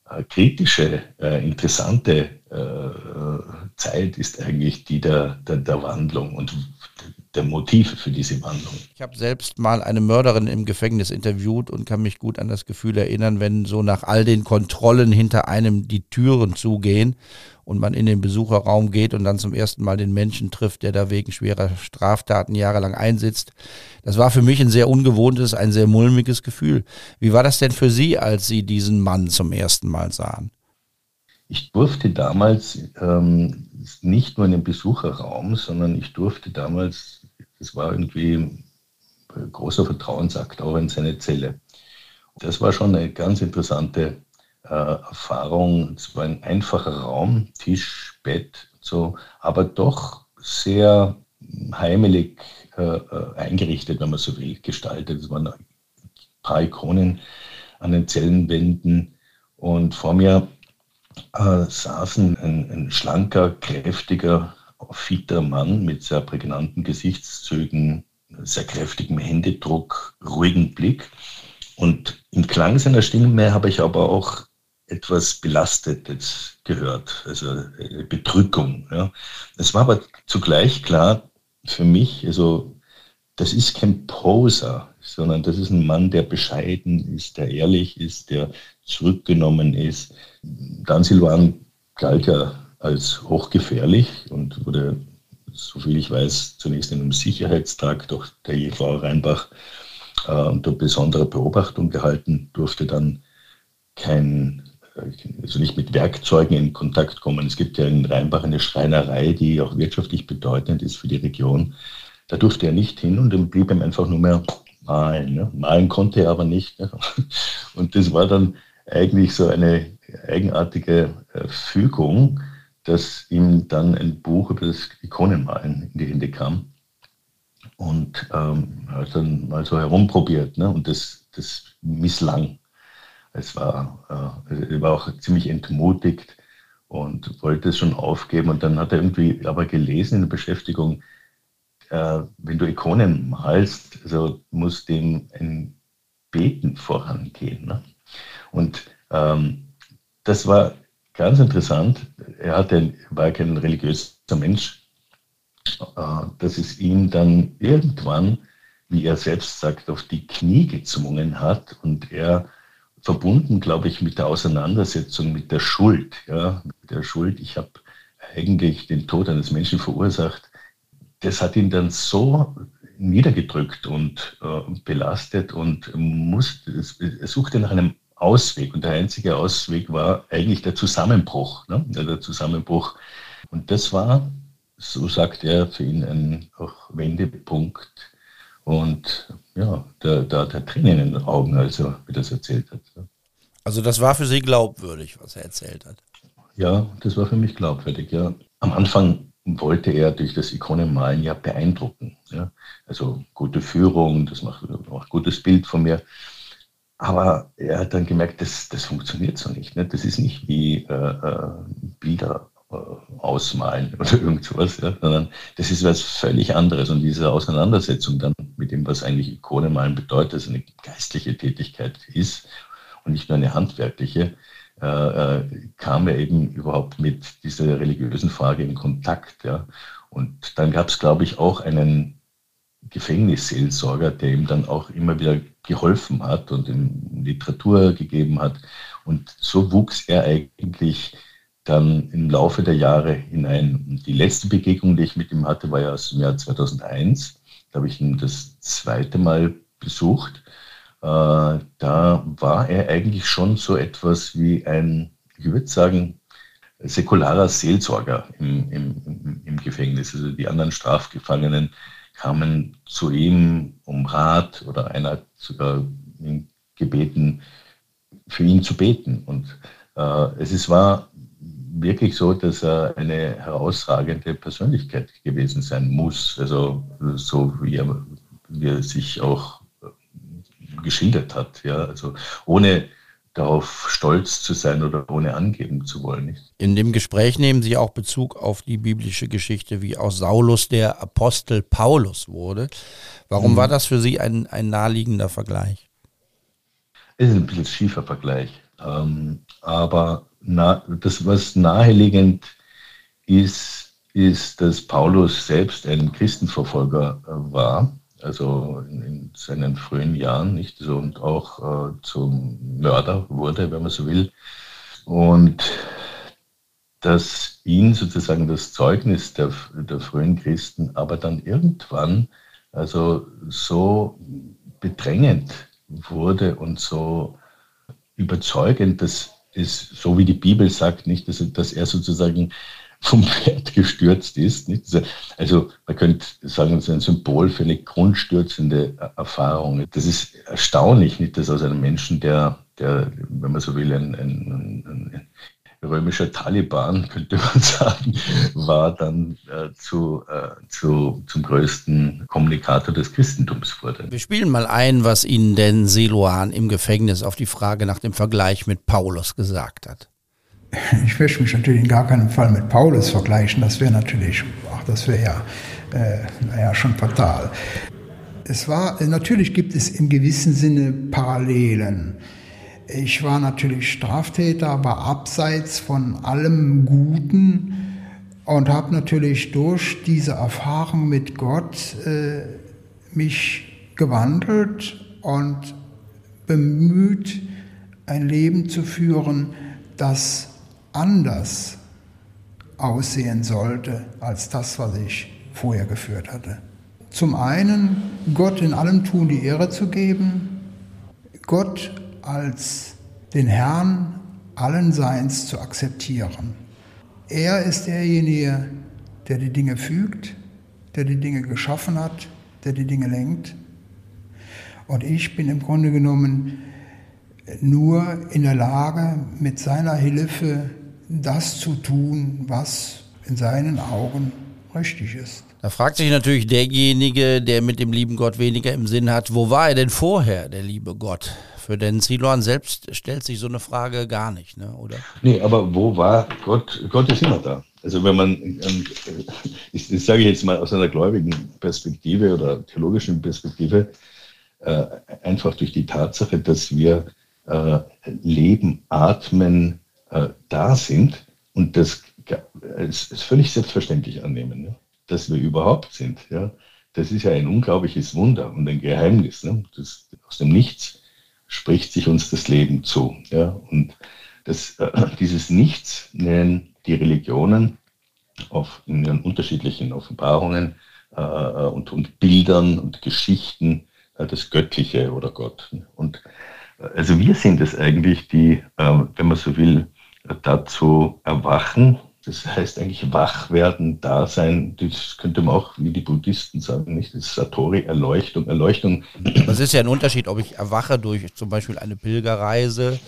äh, kritische, äh, interessante äh, Zeit ist eigentlich die der, der, der Wandlung und der Motive für diese Wandlung. Ich habe selbst mal eine Mörderin im Gefängnis interviewt und kann mich gut an das Gefühl erinnern, wenn so nach all den Kontrollen hinter einem die Türen zugehen und man in den Besucherraum geht und dann zum ersten Mal den Menschen trifft, der da wegen schwerer Straftaten jahrelang einsitzt. Das war für mich ein sehr ungewohntes, ein sehr mulmiges Gefühl. Wie war das denn für Sie, als Sie diesen Mann zum ersten Mal sahen? Ich durfte damals ähm, nicht nur in den Besucherraum, sondern ich durfte damals, das war irgendwie ein großer Vertrauensakt, auch in seine Zelle. Das war schon eine ganz interessante äh, Erfahrung. Es war ein einfacher Raum, Tisch, Bett, so, aber doch sehr heimelig äh, äh eingerichtet, wenn man so will, gestaltet. Es waren ein paar Ikonen an den Zellenwänden und vor mir äh, saßen ein, ein, schlanker, kräftiger, fitter Mann mit sehr prägnanten Gesichtszügen, sehr kräftigem Händedruck, ruhigen Blick. Und im Klang seiner Stimme habe ich aber auch etwas Belastetes gehört, also eine Bedrückung. Ja. Es war aber zugleich klar für mich, also das ist kein Poser, sondern das ist ein Mann, der bescheiden ist, der ehrlich ist, der zurückgenommen ist. Dan Silvan galt ja als hochgefährlich und wurde, soviel ich weiß, zunächst in einem Sicherheitstrakt durch der JV Rheinbach äh, unter besonderer Beobachtung gehalten, durfte dann kein also nicht mit Werkzeugen in Kontakt kommen. Es gibt ja in Rheinbach eine Schreinerei, die auch wirtschaftlich bedeutend ist für die Region. Da durfte er nicht hin und dann blieb ihm einfach nur mehr malen. Ne? Malen konnte er aber nicht. Ne? Und das war dann eigentlich so eine eigenartige äh, Fügung, dass ihm dann ein Buch über das Ikonenmalen in die Hände kam. Und ähm, hat dann mal so herumprobiert. Ne? Und das, das misslang. Es war, äh, er war auch ziemlich entmutigt und wollte es schon aufgeben. Und dann hat er irgendwie aber gelesen in der Beschäftigung, äh, wenn du Ikonen malst, also muss dem ein Beten vorangehen. Ne? Und ähm, das war ganz interessant. Er hatte, war kein religiöser Mensch. Äh, dass es ihn dann irgendwann, wie er selbst sagt, auf die Knie gezwungen hat und er verbunden, glaube ich, mit der Auseinandersetzung mit der Schuld. Ja, mit der Schuld, ich habe eigentlich den Tod eines Menschen verursacht. Das hat ihn dann so niedergedrückt und äh, belastet und musste, er suchte nach einem Ausweg. Und der einzige Ausweg war eigentlich der Zusammenbruch. Ne? Der Zusammenbruch. Und das war, so sagt er, für ihn ein auch Wendepunkt und ja, da, da hat er Tränen in den Augen, als er wie das erzählt hat. Also das war für Sie glaubwürdig, was er erzählt hat. Ja, das war für mich glaubwürdig, ja. Am Anfang wollte er durch das Ikonenmalen ja beeindrucken. Ja. Also gute Führung, das macht auch ein gutes Bild von mir. Aber er hat dann gemerkt, das, das funktioniert so nicht. Ne? Das ist nicht wie äh, äh, Bilder ausmalen oder irgend sowas, ja, sondern das ist was völlig anderes. Und diese Auseinandersetzung dann mit dem, was eigentlich Ikonenmalen bedeutet, dass eine geistliche Tätigkeit ist und nicht nur eine handwerkliche, äh, äh, kam er eben überhaupt mit dieser religiösen Frage in Kontakt. Ja. Und dann gab es, glaube ich, auch einen Gefängnisseelsorger, der ihm dann auch immer wieder geholfen hat und ihm Literatur gegeben hat. Und so wuchs er eigentlich dann im Laufe der Jahre hinein. Und die letzte Begegnung, die ich mit ihm hatte, war ja aus dem Jahr 2001. Da habe ich ihn das zweite Mal besucht. Äh, da war er eigentlich schon so etwas wie ein, ich würde sagen, säkularer Seelsorger im, im, im Gefängnis. Also die anderen Strafgefangenen kamen zu ihm um Rat oder einer hat sogar ihn gebeten, für ihn zu beten. Und äh, es ist, war wirklich so, dass er eine herausragende Persönlichkeit gewesen sein muss. Also so wie er, wie er sich auch geschildert hat. Ja, also ohne darauf stolz zu sein oder ohne angeben zu wollen. Nicht? In dem Gespräch nehmen Sie auch Bezug auf die biblische Geschichte, wie aus Saulus der Apostel Paulus wurde. Warum mhm. war das für Sie ein, ein naheliegender Vergleich? Es ist ein bisschen schiefer Vergleich. Ähm, aber na, das, was naheliegend ist, ist, dass Paulus selbst ein Christenverfolger äh, war, also in, in, seinen frühen Jahren, nicht so, und auch äh, zum Mörder wurde, wenn man so will. Und dass ihn sozusagen das Zeugnis der, der frühen Christen aber dann irgendwann also so bedrängend wurde und so überzeugend, dass ist, so wie die Bibel sagt, nicht, dass, dass er sozusagen vom Pferd gestürzt ist. Nicht? Also man könnte sagen, das ist ein Symbol für eine grundstürzende Erfahrung. Das ist erstaunlich, nicht, dass aus einem Menschen, der, der wenn man so will, ein, ein, ein, römischer Taliban, könnte man sagen, war dann äh, zu, äh, zu, zum größten Kommunikator des Christentums wurde. Wir spielen mal ein, was Ihnen denn Siloan im Gefängnis auf die Frage nach dem Vergleich mit Paulus gesagt hat. Ich möchte mich natürlich in gar keinem Fall mit Paulus vergleichen. Das wäre natürlich, ach, das wäre ja, äh, naja, schon fatal. Es war, natürlich gibt es im gewissen Sinne Parallelen. Ich war natürlich Straftäter, aber abseits von allem Guten und habe natürlich durch diese Erfahrung mit Gott äh, mich gewandelt und bemüht, ein Leben zu führen, das anders aussehen sollte als das, was ich vorher geführt hatte. Zum einen Gott in allem Tun die Ehre zu geben, Gott als den Herrn allen Seins zu akzeptieren. Er ist derjenige, der die Dinge fügt, der die Dinge geschaffen hat, der die Dinge lenkt. Und ich bin im Grunde genommen nur in der Lage, mit seiner Hilfe das zu tun, was in seinen Augen richtig ist. Da fragt sich natürlich derjenige, der mit dem lieben Gott weniger im Sinn hat, wo war er denn vorher, der liebe Gott? Für den Siloan selbst stellt sich so eine Frage gar nicht, ne? oder? Nee, aber wo war Gott? Gott ist immer da. Also wenn man, ähm, ich, das sage ich jetzt mal aus einer gläubigen Perspektive oder theologischen Perspektive, äh, einfach durch die Tatsache, dass wir äh, Leben, Atmen äh, da sind und das ist völlig selbstverständlich annehmen, ne? dass wir überhaupt sind. Ja? Das ist ja ein unglaubliches Wunder und ein Geheimnis. Ne? Das, aus dem Nichts spricht sich uns das Leben zu. Ja? Und das, äh, dieses Nichts nennen die Religionen auf, in ihren unterschiedlichen Offenbarungen äh, und, und, Bildern und Geschichten äh, das Göttliche oder Gott. Und äh, also wir sind es eigentlich, die, äh, wenn man so will, dazu erwachen. Das heißt eigentlich wach werden, da sein. Das könnte man auch wie die Buddhisten sagen, nicht? Das ist Satori, Erleuchtung, Erleuchtung. Es ist ja ein Unterschied, ob ich erwache durch zum Beispiel eine Pilgerreise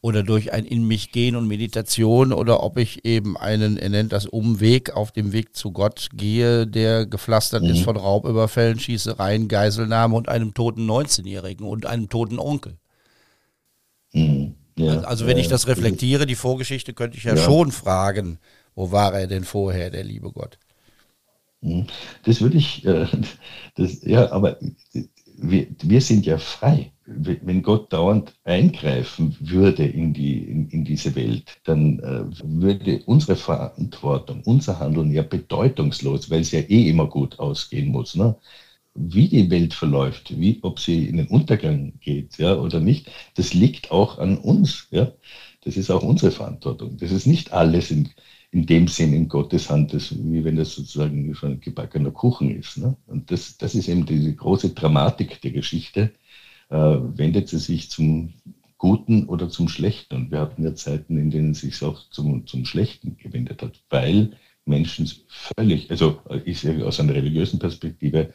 oder durch ein In mich gehen und Meditation oder ob ich eben einen, er nennt das Umweg, auf dem Weg zu Gott gehe, der gepflastert mhm. ist von Raubüberfällen, Schießereien, Geiselnahme und einem toten 19-Jährigen und einem toten Onkel. Mhm. Ja, also wenn ja, ich das reflektiere, die Vorgeschichte, könnte ich ja, ja, schon fragen, wo war er denn vorher, der liebe Gott? Hm. Das würde ich, äh, das, ja, aber wir, wir sind ja frei. Wenn Gott dauernd eingreifen würde in, die, in, in diese Welt, dann äh, würde unsere Verantwortung, unser Handeln ja bedeutungslos, weil es ja eh immer gut ausgehen muss. Ne? Wie die Welt verläuft, wie, ob sie in den Untergang geht ja, oder nicht, das liegt auch an uns. Ja. Das ist auch unsere Verantwortung. Das ist nicht alles in, in dem Sinn in Gottes Hand, das, wie wenn das sozusagen schon ein gebackener Kuchen ist. Ne? Und das, das ist eben diese große Dramatik der Geschichte. Äh, wendet sie sich zum Guten oder zum Schlechten? Und wir hatten ja Zeiten, in denen es sich auch zum, zum Schlechten gewendet hat, weil Menschen völlig, also ich aus einer religiösen Perspektive,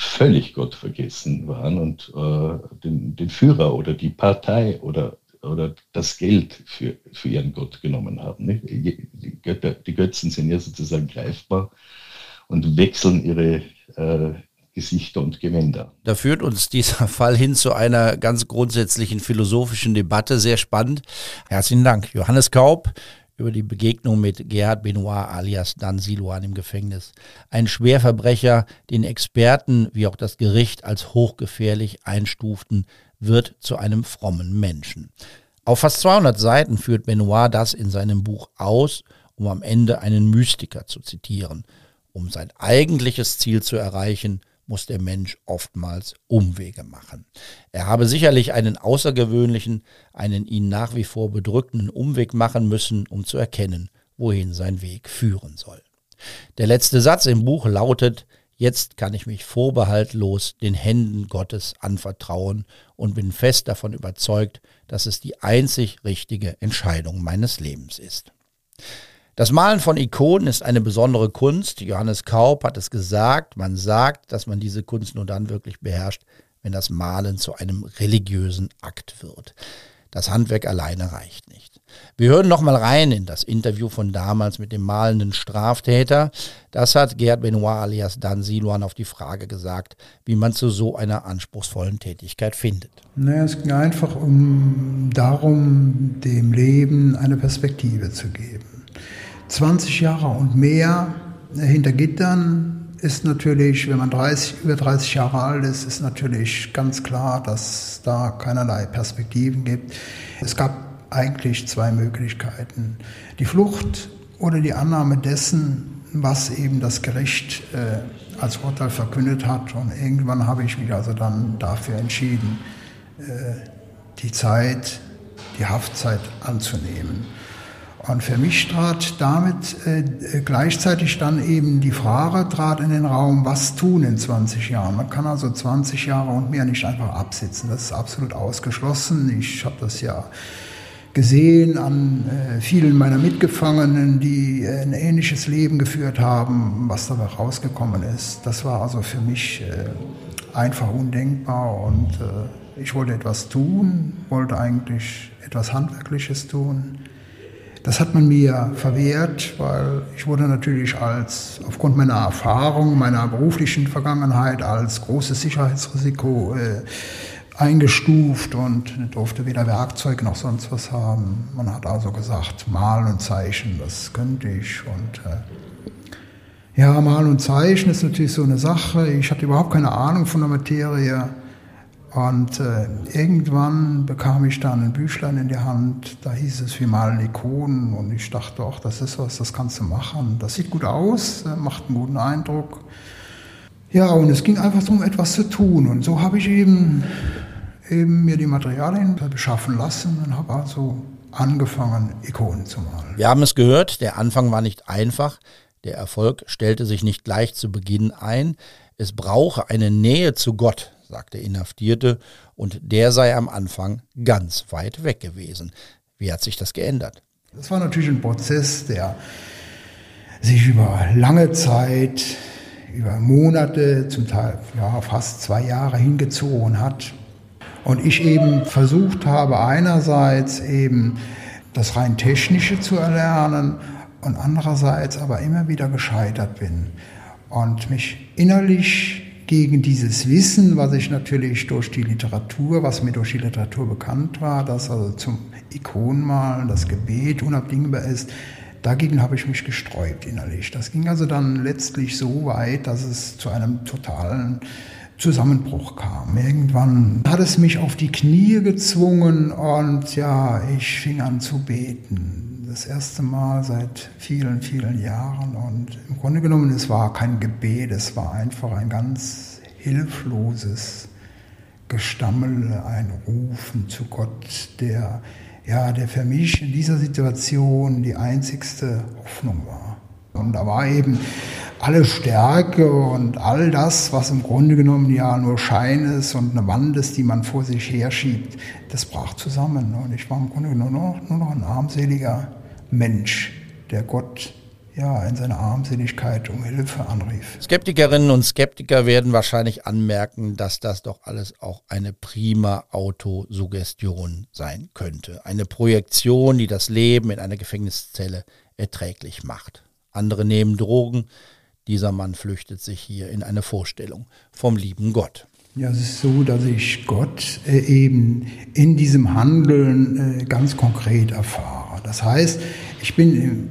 völlig gottvergessen waren und äh, den, den, Führer oder die Partei oder, oder das Geld für, für ihren Gott genommen haben. Nicht? Die, Götter, die Götzen sind ja sozusagen greifbar und wechseln ihre äh, Gesichter und Gewänder. Da führt uns dieser Fall hin zu einer ganz grundsätzlichen philosophischen Debatte, sehr spannend. Herzlichen Dank, Johannes Kaub über die Begegnung mit Gerhard Benoit alias Dan Siluan im Gefängnis. Ein Schwerverbrecher, den Experten wie auch das Gericht als hochgefährlich einstuften, wird zu einem frommen Menschen. Auf fast 200 Seiten führt Benoit das in seinem Buch aus, um am Ende einen Mystiker zu zitieren. Um sein eigentliches Ziel zu erreichen, muss der Mensch oftmals Umwege machen. Er habe sicherlich einen außergewöhnlichen, einen ihn nach wie vor bedrückenden Umweg machen müssen, um zu erkennen, wohin sein Weg führen soll. Der letzte Satz im Buch lautet, Jetzt kann ich mich vorbehaltlos den Händen Gottes anvertrauen und bin fest davon überzeugt, dass es die einzig richtige Entscheidung meines Lebens ist. Das Malen von Ikonen ist eine besondere Kunst. Johannes Kaup hat es gesagt. Man sagt, dass man diese Kunst nur dann wirklich beherrscht, wenn das Malen zu einem religiösen Akt wird. Das Handwerk alleine reicht nicht. Wir hören noch mal rein in das Interview von damals mit dem malenden Straftäter. Das hat Gerd Benoit alias Dan Siluan auf die Frage gesagt, wie man zu so einer anspruchsvollen Tätigkeit findet. Naja, es ging einfach um darum, dem Leben eine Perspektive zu geben. 20 Jahre und mehr hinter Gittern ist natürlich, wenn man 30, über 30 Jahre alt ist, ist natürlich ganz klar, dass da keinerlei Perspektiven gibt. Es gab eigentlich zwei Möglichkeiten. Die Flucht oder die Annahme dessen, was eben das Gericht äh, als Urteil verkündet hat. Und irgendwann habe ich mich also dann dafür entschieden, äh, die Zeit, die Haftzeit anzunehmen. Und für mich trat damit äh, gleichzeitig dann eben die Frage trat in den Raum, was tun in 20 Jahren? Man kann also 20 Jahre und mehr nicht einfach absitzen. Das ist absolut ausgeschlossen. Ich habe das ja gesehen an äh, vielen meiner Mitgefangenen, die äh, ein ähnliches Leben geführt haben, was dabei rausgekommen ist. Das war also für mich äh, einfach undenkbar und äh, ich wollte etwas tun, wollte eigentlich etwas Handwerkliches tun das hat man mir verwehrt, weil ich wurde natürlich als, aufgrund meiner Erfahrung, meiner beruflichen Vergangenheit als großes Sicherheitsrisiko äh, eingestuft und durfte weder Werkzeug noch sonst was haben. Man hat also gesagt, Malen und Zeichen, das könnte ich. Und äh, ja, Malen und Zeichen ist natürlich so eine Sache. Ich hatte überhaupt keine Ahnung von der Materie. Und äh, irgendwann bekam ich dann ein Büchlein in die Hand, da hieß es, wir malen Ikonen und ich dachte, ach, das ist was, das kannst du machen. Das sieht gut aus, äh, macht einen guten Eindruck. Ja, und es ging einfach darum, etwas zu tun. Und so habe ich eben, eben mir die Materialien beschaffen lassen und habe also angefangen, Ikonen zu malen. Wir haben es gehört, der Anfang war nicht einfach. Der Erfolg stellte sich nicht gleich zu Beginn ein. Es brauche eine Nähe zu Gott, sagt der Inhaftierte, und der sei am Anfang ganz weit weg gewesen. Wie hat sich das geändert? Das war natürlich ein Prozess, der sich über lange Zeit, über Monate, zum Teil ja, fast zwei Jahre hingezogen hat. Und ich eben versucht habe, einerseits eben das rein Technische zu erlernen und andererseits aber immer wieder gescheitert bin und mich innerlich gegen dieses Wissen, was ich natürlich durch die Literatur, was mir durch die Literatur bekannt war, dass also zum Ikonenmalen das Gebet unabdingbar ist, dagegen habe ich mich gesträubt innerlich. Das ging also dann letztlich so weit, dass es zu einem totalen Zusammenbruch kam. Irgendwann hat es mich auf die Knie gezwungen und ja, ich fing an zu beten. Das erste Mal seit vielen, vielen Jahren. Und im Grunde genommen, es war kein Gebet, es war einfach ein ganz hilfloses Gestammel, ein Rufen zu Gott, der, ja, der für mich in dieser Situation die einzigste Hoffnung war. Und da war eben alle Stärke und all das, was im Grunde genommen ja nur Schein ist und eine Wand ist, die man vor sich herschiebt, das brach zusammen. Und ich war im Grunde genommen nur noch, nur noch ein armseliger Mensch, der Gott ja, in seiner Armseligkeit um Hilfe anrief. Skeptikerinnen und Skeptiker werden wahrscheinlich anmerken, dass das doch alles auch eine prima Autosuggestion sein könnte. Eine Projektion, die das Leben in einer Gefängniszelle erträglich macht. Andere nehmen Drogen, dieser Mann flüchtet sich hier in eine Vorstellung vom lieben Gott. Ja, es ist so, dass ich Gott äh, eben in diesem Handeln äh, ganz konkret erfahre. Das heißt, ich bin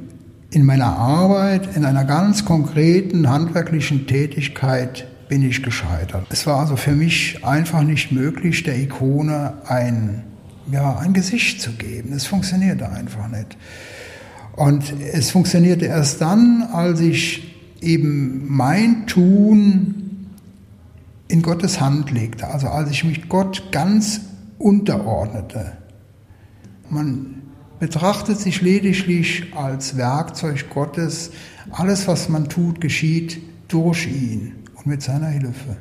in meiner Arbeit, in einer ganz konkreten handwerklichen Tätigkeit bin ich gescheitert. Es war also für mich einfach nicht möglich, der Ikone ein, ja, ein Gesicht zu geben. Es funktionierte einfach nicht. Und es funktionierte erst dann, als ich eben mein Tun in Gottes Hand legte, also als ich mich Gott ganz unterordnete. Man betrachtet sich lediglich als Werkzeug Gottes. Alles, was man tut, geschieht durch ihn und mit seiner Hilfe.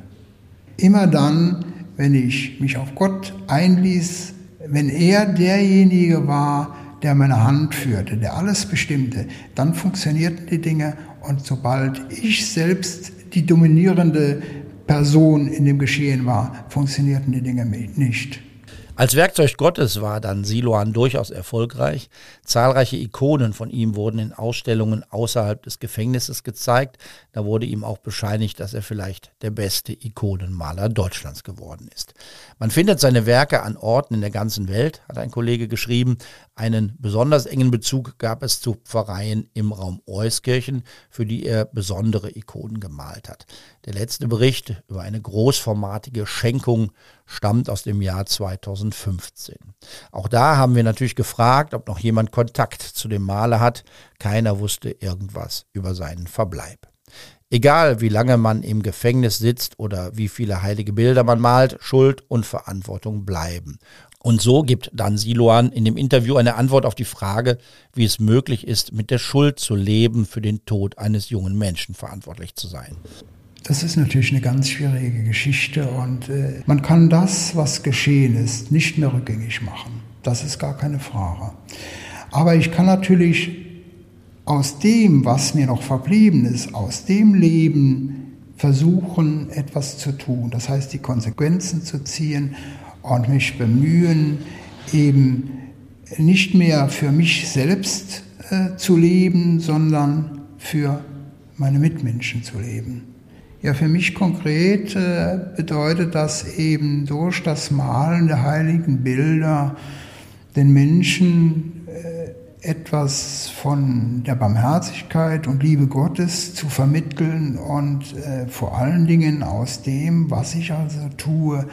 Immer dann, wenn ich mich auf Gott einließ, wenn er derjenige war, der meine Hand führte, der alles bestimmte, dann funktionierten die Dinge. Und sobald ich selbst die dominierende Person in dem Geschehen war, funktionierten die Dinge nicht. Als Werkzeug Gottes war dann Siloan durchaus erfolgreich. Zahlreiche Ikonen von ihm wurden in Ausstellungen außerhalb des Gefängnisses gezeigt. Da wurde ihm auch bescheinigt, dass er vielleicht der beste Ikonenmaler Deutschlands geworden ist. Man findet seine Werke an Orten in der ganzen Welt, hat ein Kollege geschrieben. Einen besonders engen Bezug gab es zu Pfarreien im Raum Euskirchen, für die er besondere Ikonen gemalt hat. Der letzte Bericht über eine großformatige Schenkung stammt aus dem Jahr 2015. Auch da haben wir natürlich gefragt, ob noch jemand Kontakt zu dem Maler hat. Keiner wusste irgendwas über seinen Verbleib. Egal wie lange man im Gefängnis sitzt oder wie viele heilige Bilder man malt, Schuld und Verantwortung bleiben. Und so gibt dann Siloan in dem Interview eine Antwort auf die Frage, wie es möglich ist, mit der Schuld zu leben, für den Tod eines jungen Menschen verantwortlich zu sein. Das ist natürlich eine ganz schwierige Geschichte und äh, man kann das, was geschehen ist, nicht mehr rückgängig machen. Das ist gar keine Frage. Aber ich kann natürlich aus dem, was mir noch verblieben ist, aus dem Leben versuchen, etwas zu tun. Das heißt, die Konsequenzen zu ziehen und mich bemühen, eben nicht mehr für mich selbst äh, zu leben, sondern für meine Mitmenschen zu leben. Ja, für mich konkret äh, bedeutet das eben durch das Malen der heiligen Bilder den Menschen äh, etwas von der Barmherzigkeit und Liebe Gottes zu vermitteln und äh, vor allen Dingen aus dem, was ich also tue,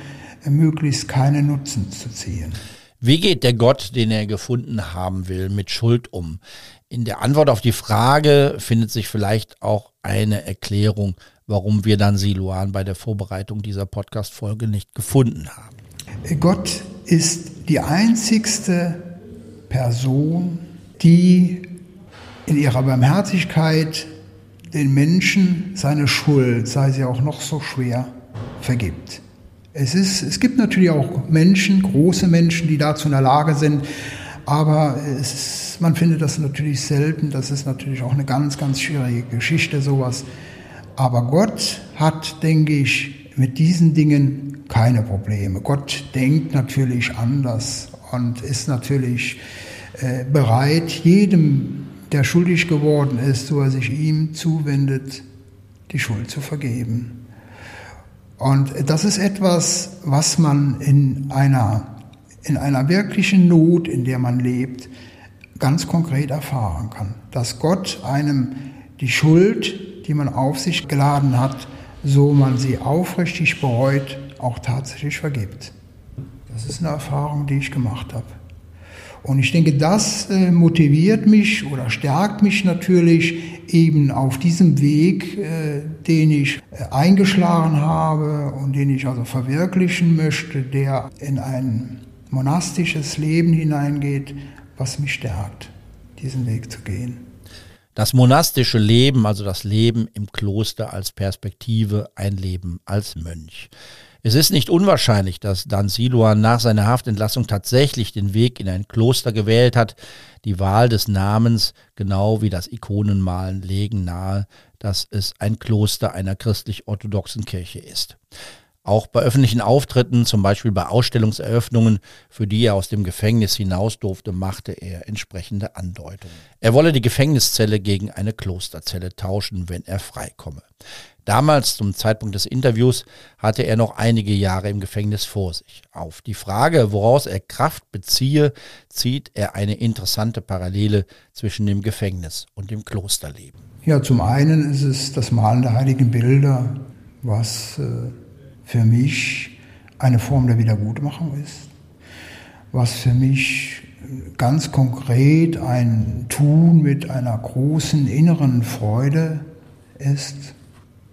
möglichst keine Nutzen zu ziehen. Wie geht der Gott, den er gefunden haben will, mit Schuld um? In der Antwort auf die Frage findet sich vielleicht auch eine Erklärung warum wir dann Siluan bei der Vorbereitung dieser Podcast-Folge nicht gefunden haben. Gott ist die einzigste Person, die in ihrer Barmherzigkeit den Menschen seine Schuld, sei sie auch noch so schwer, vergibt. Es, ist, es gibt natürlich auch Menschen, große Menschen, die dazu in der Lage sind, aber ist, man findet das natürlich selten. Das ist natürlich auch eine ganz, ganz schwierige Geschichte, sowas aber Gott hat, denke ich, mit diesen Dingen keine Probleme. Gott denkt natürlich anders und ist natürlich äh, bereit, jedem, der schuldig geworden ist, so er sich ihm zuwendet, die Schuld zu vergeben. Und das ist etwas, was man in einer, in einer wirklichen Not, in der man lebt, ganz konkret erfahren kann. Dass Gott einem die Schuld die man auf sich geladen hat, so man sie aufrichtig bereut, auch tatsächlich vergibt. Das ist eine Erfahrung, die ich gemacht habe. Und ich denke, das äh, motiviert mich oder stärkt mich natürlich eben auf diesem Weg, äh, den ich äh, eingeschlagen habe und den ich also verwirklichen möchte, der in ein monastisches Leben hineingeht, was mich stärkt, diesen Weg zu gehen. Das monastische Leben, also das Leben im Kloster als Perspektive, ein Leben als Mönch. Es ist nicht unwahrscheinlich, dass Dan Siluan nach seiner Haftentlassung tatsächlich den Weg in ein Kloster gewählt hat. Die Wahl des Namens, genau wie das Ikonenmalen, legen nahe, dass es ein Kloster einer christlich-orthodoxen Kirche ist. Auch bei öffentlichen Auftritten, zum Beispiel bei Ausstellungseröffnungen, für die er aus dem Gefängnis hinaus durfte, machte er entsprechende Andeutungen. Er wolle die Gefängniszelle gegen eine Klosterzelle tauschen, wenn er freikomme. Damals, zum Zeitpunkt des Interviews, hatte er noch einige Jahre im Gefängnis vor sich. Auf die Frage, woraus er Kraft beziehe, zieht er eine interessante Parallele zwischen dem Gefängnis und dem Klosterleben. Ja, zum einen ist es das Malen der heiligen Bilder, was äh für mich eine Form der Wiedergutmachung ist, was für mich ganz konkret ein Tun mit einer großen inneren Freude ist.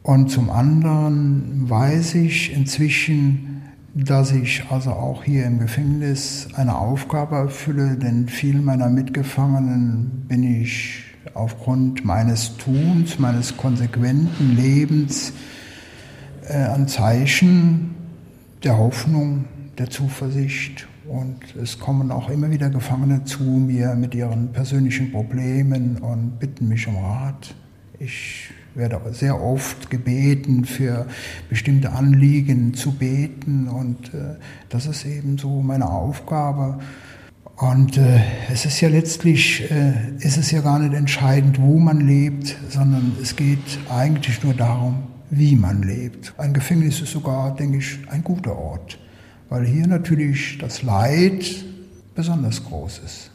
Und zum anderen weiß ich inzwischen, dass ich also auch hier im Gefängnis eine Aufgabe erfülle, denn vielen meiner Mitgefangenen bin ich aufgrund meines Tuns, meines konsequenten Lebens äh, ein Zeichen der Hoffnung, der Zuversicht Und es kommen auch immer wieder Gefangene zu mir mit ihren persönlichen Problemen und bitten mich um Rat. Ich werde sehr oft gebeten, für bestimmte Anliegen zu beten. Und äh, das ist eben so meine Aufgabe. Und äh, es ist ja letztlich, äh, ist es ja gar nicht entscheidend, wo man lebt, sondern es geht eigentlich nur darum, wie man lebt. Ein Gefängnis ist sogar, denke ich, ein guter Ort, weil hier natürlich das Leid besonders groß ist.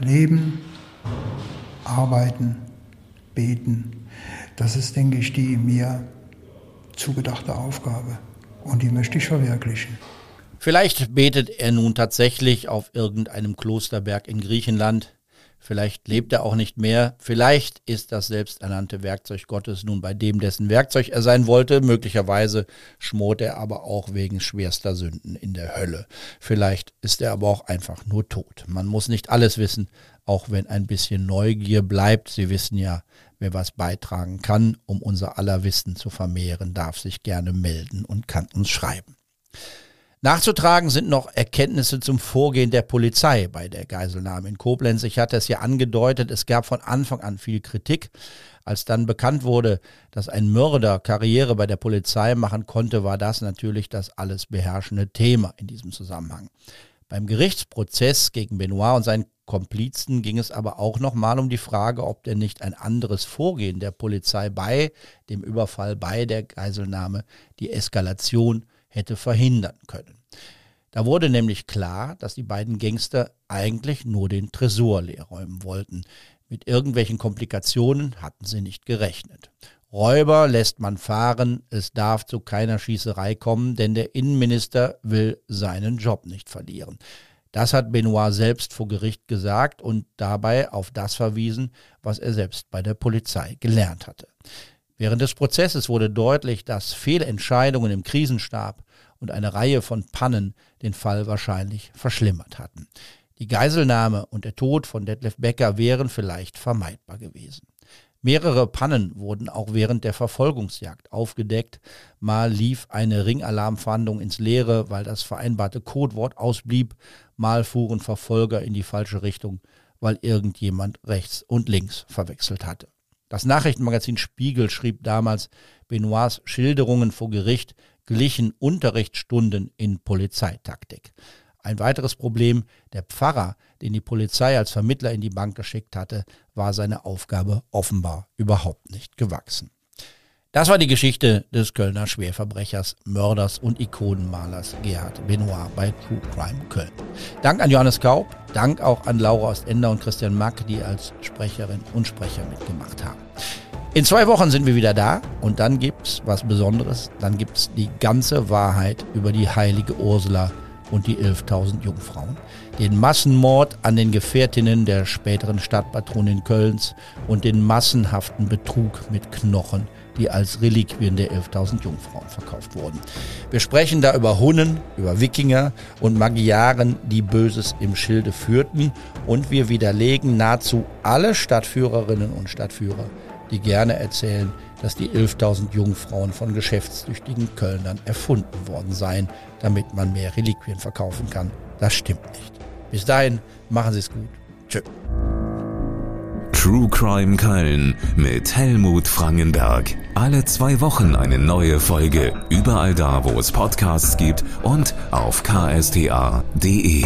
Leben, arbeiten, beten, das ist, denke ich, die mir zugedachte Aufgabe und die möchte ich verwirklichen. Vielleicht betet er nun tatsächlich auf irgendeinem Klosterberg in Griechenland. Vielleicht lebt er auch nicht mehr. Vielleicht ist das selbsternannte Werkzeug Gottes nun bei dem, dessen Werkzeug er sein wollte. Möglicherweise schmort er aber auch wegen schwerster Sünden in der Hölle. Vielleicht ist er aber auch einfach nur tot. Man muss nicht alles wissen, auch wenn ein bisschen Neugier bleibt. Sie wissen ja, wer was beitragen kann, um unser aller Wissen zu vermehren, darf sich gerne melden und kann uns schreiben. Nachzutragen sind noch Erkenntnisse zum Vorgehen der Polizei bei der Geiselnahme in Koblenz. Ich hatte es ja angedeutet, es gab von Anfang an viel Kritik. Als dann bekannt wurde, dass ein Mörder Karriere bei der Polizei machen konnte, war das natürlich das alles beherrschende Thema in diesem Zusammenhang. Beim Gerichtsprozess gegen Benoit und seinen Komplizen ging es aber auch nochmal um die Frage, ob denn nicht ein anderes Vorgehen der Polizei bei dem Überfall, bei der Geiselnahme die Eskalation hätte verhindern können. Da wurde nämlich klar, dass die beiden Gangster eigentlich nur den Tresor leerräumen wollten. Mit irgendwelchen Komplikationen hatten sie nicht gerechnet. Räuber lässt man fahren, es darf zu keiner Schießerei kommen, denn der Innenminister will seinen Job nicht verlieren. Das hat Benoit selbst vor Gericht gesagt und dabei auf das verwiesen, was er selbst bei der Polizei gelernt hatte. Während des Prozesses wurde deutlich, dass Fehlentscheidungen im Krisenstab und eine Reihe von Pannen den Fall wahrscheinlich verschlimmert hatten. Die Geiselnahme und der Tod von Detlef Becker wären vielleicht vermeidbar gewesen. Mehrere Pannen wurden auch während der Verfolgungsjagd aufgedeckt. Mal lief eine Ringalarmfahndung ins Leere, weil das vereinbarte Codewort ausblieb. Mal fuhren Verfolger in die falsche Richtung, weil irgendjemand rechts und links verwechselt hatte. Das Nachrichtenmagazin Spiegel schrieb damals, Benoits Schilderungen vor Gericht glichen Unterrichtsstunden in Polizeitaktik. Ein weiteres Problem, der Pfarrer, den die Polizei als Vermittler in die Bank geschickt hatte, war seine Aufgabe offenbar überhaupt nicht gewachsen. Das war die Geschichte des Kölner Schwerverbrechers, Mörders und Ikonenmalers Gerhard Benoit bei True Crime Köln. Dank an Johannes Kaub, Dank auch an Laura Ostender und Christian Mack, die als Sprecherin und Sprecher mitgemacht haben. In zwei Wochen sind wir wieder da und dann gibt's was Besonderes. Dann gibt's die ganze Wahrheit über die heilige Ursula und die 11.000 Jungfrauen, den Massenmord an den Gefährtinnen der späteren Stadtpatronin Kölns und den massenhaften Betrug mit Knochen die als Reliquien der 11.000 Jungfrauen verkauft wurden. Wir sprechen da über Hunnen, über Wikinger und Magyaren, die Böses im Schilde führten und wir widerlegen nahezu alle Stadtführerinnen und Stadtführer, die gerne erzählen, dass die 11.000 Jungfrauen von geschäftstüchtigen Kölnern erfunden worden seien, damit man mehr Reliquien verkaufen kann. Das stimmt nicht. Bis dahin, machen Sie es gut. Tschö. True Crime Köln mit Helmut Frangenberg. Alle zwei Wochen eine neue Folge. Überall da, wo es Podcasts gibt und auf ksta.de.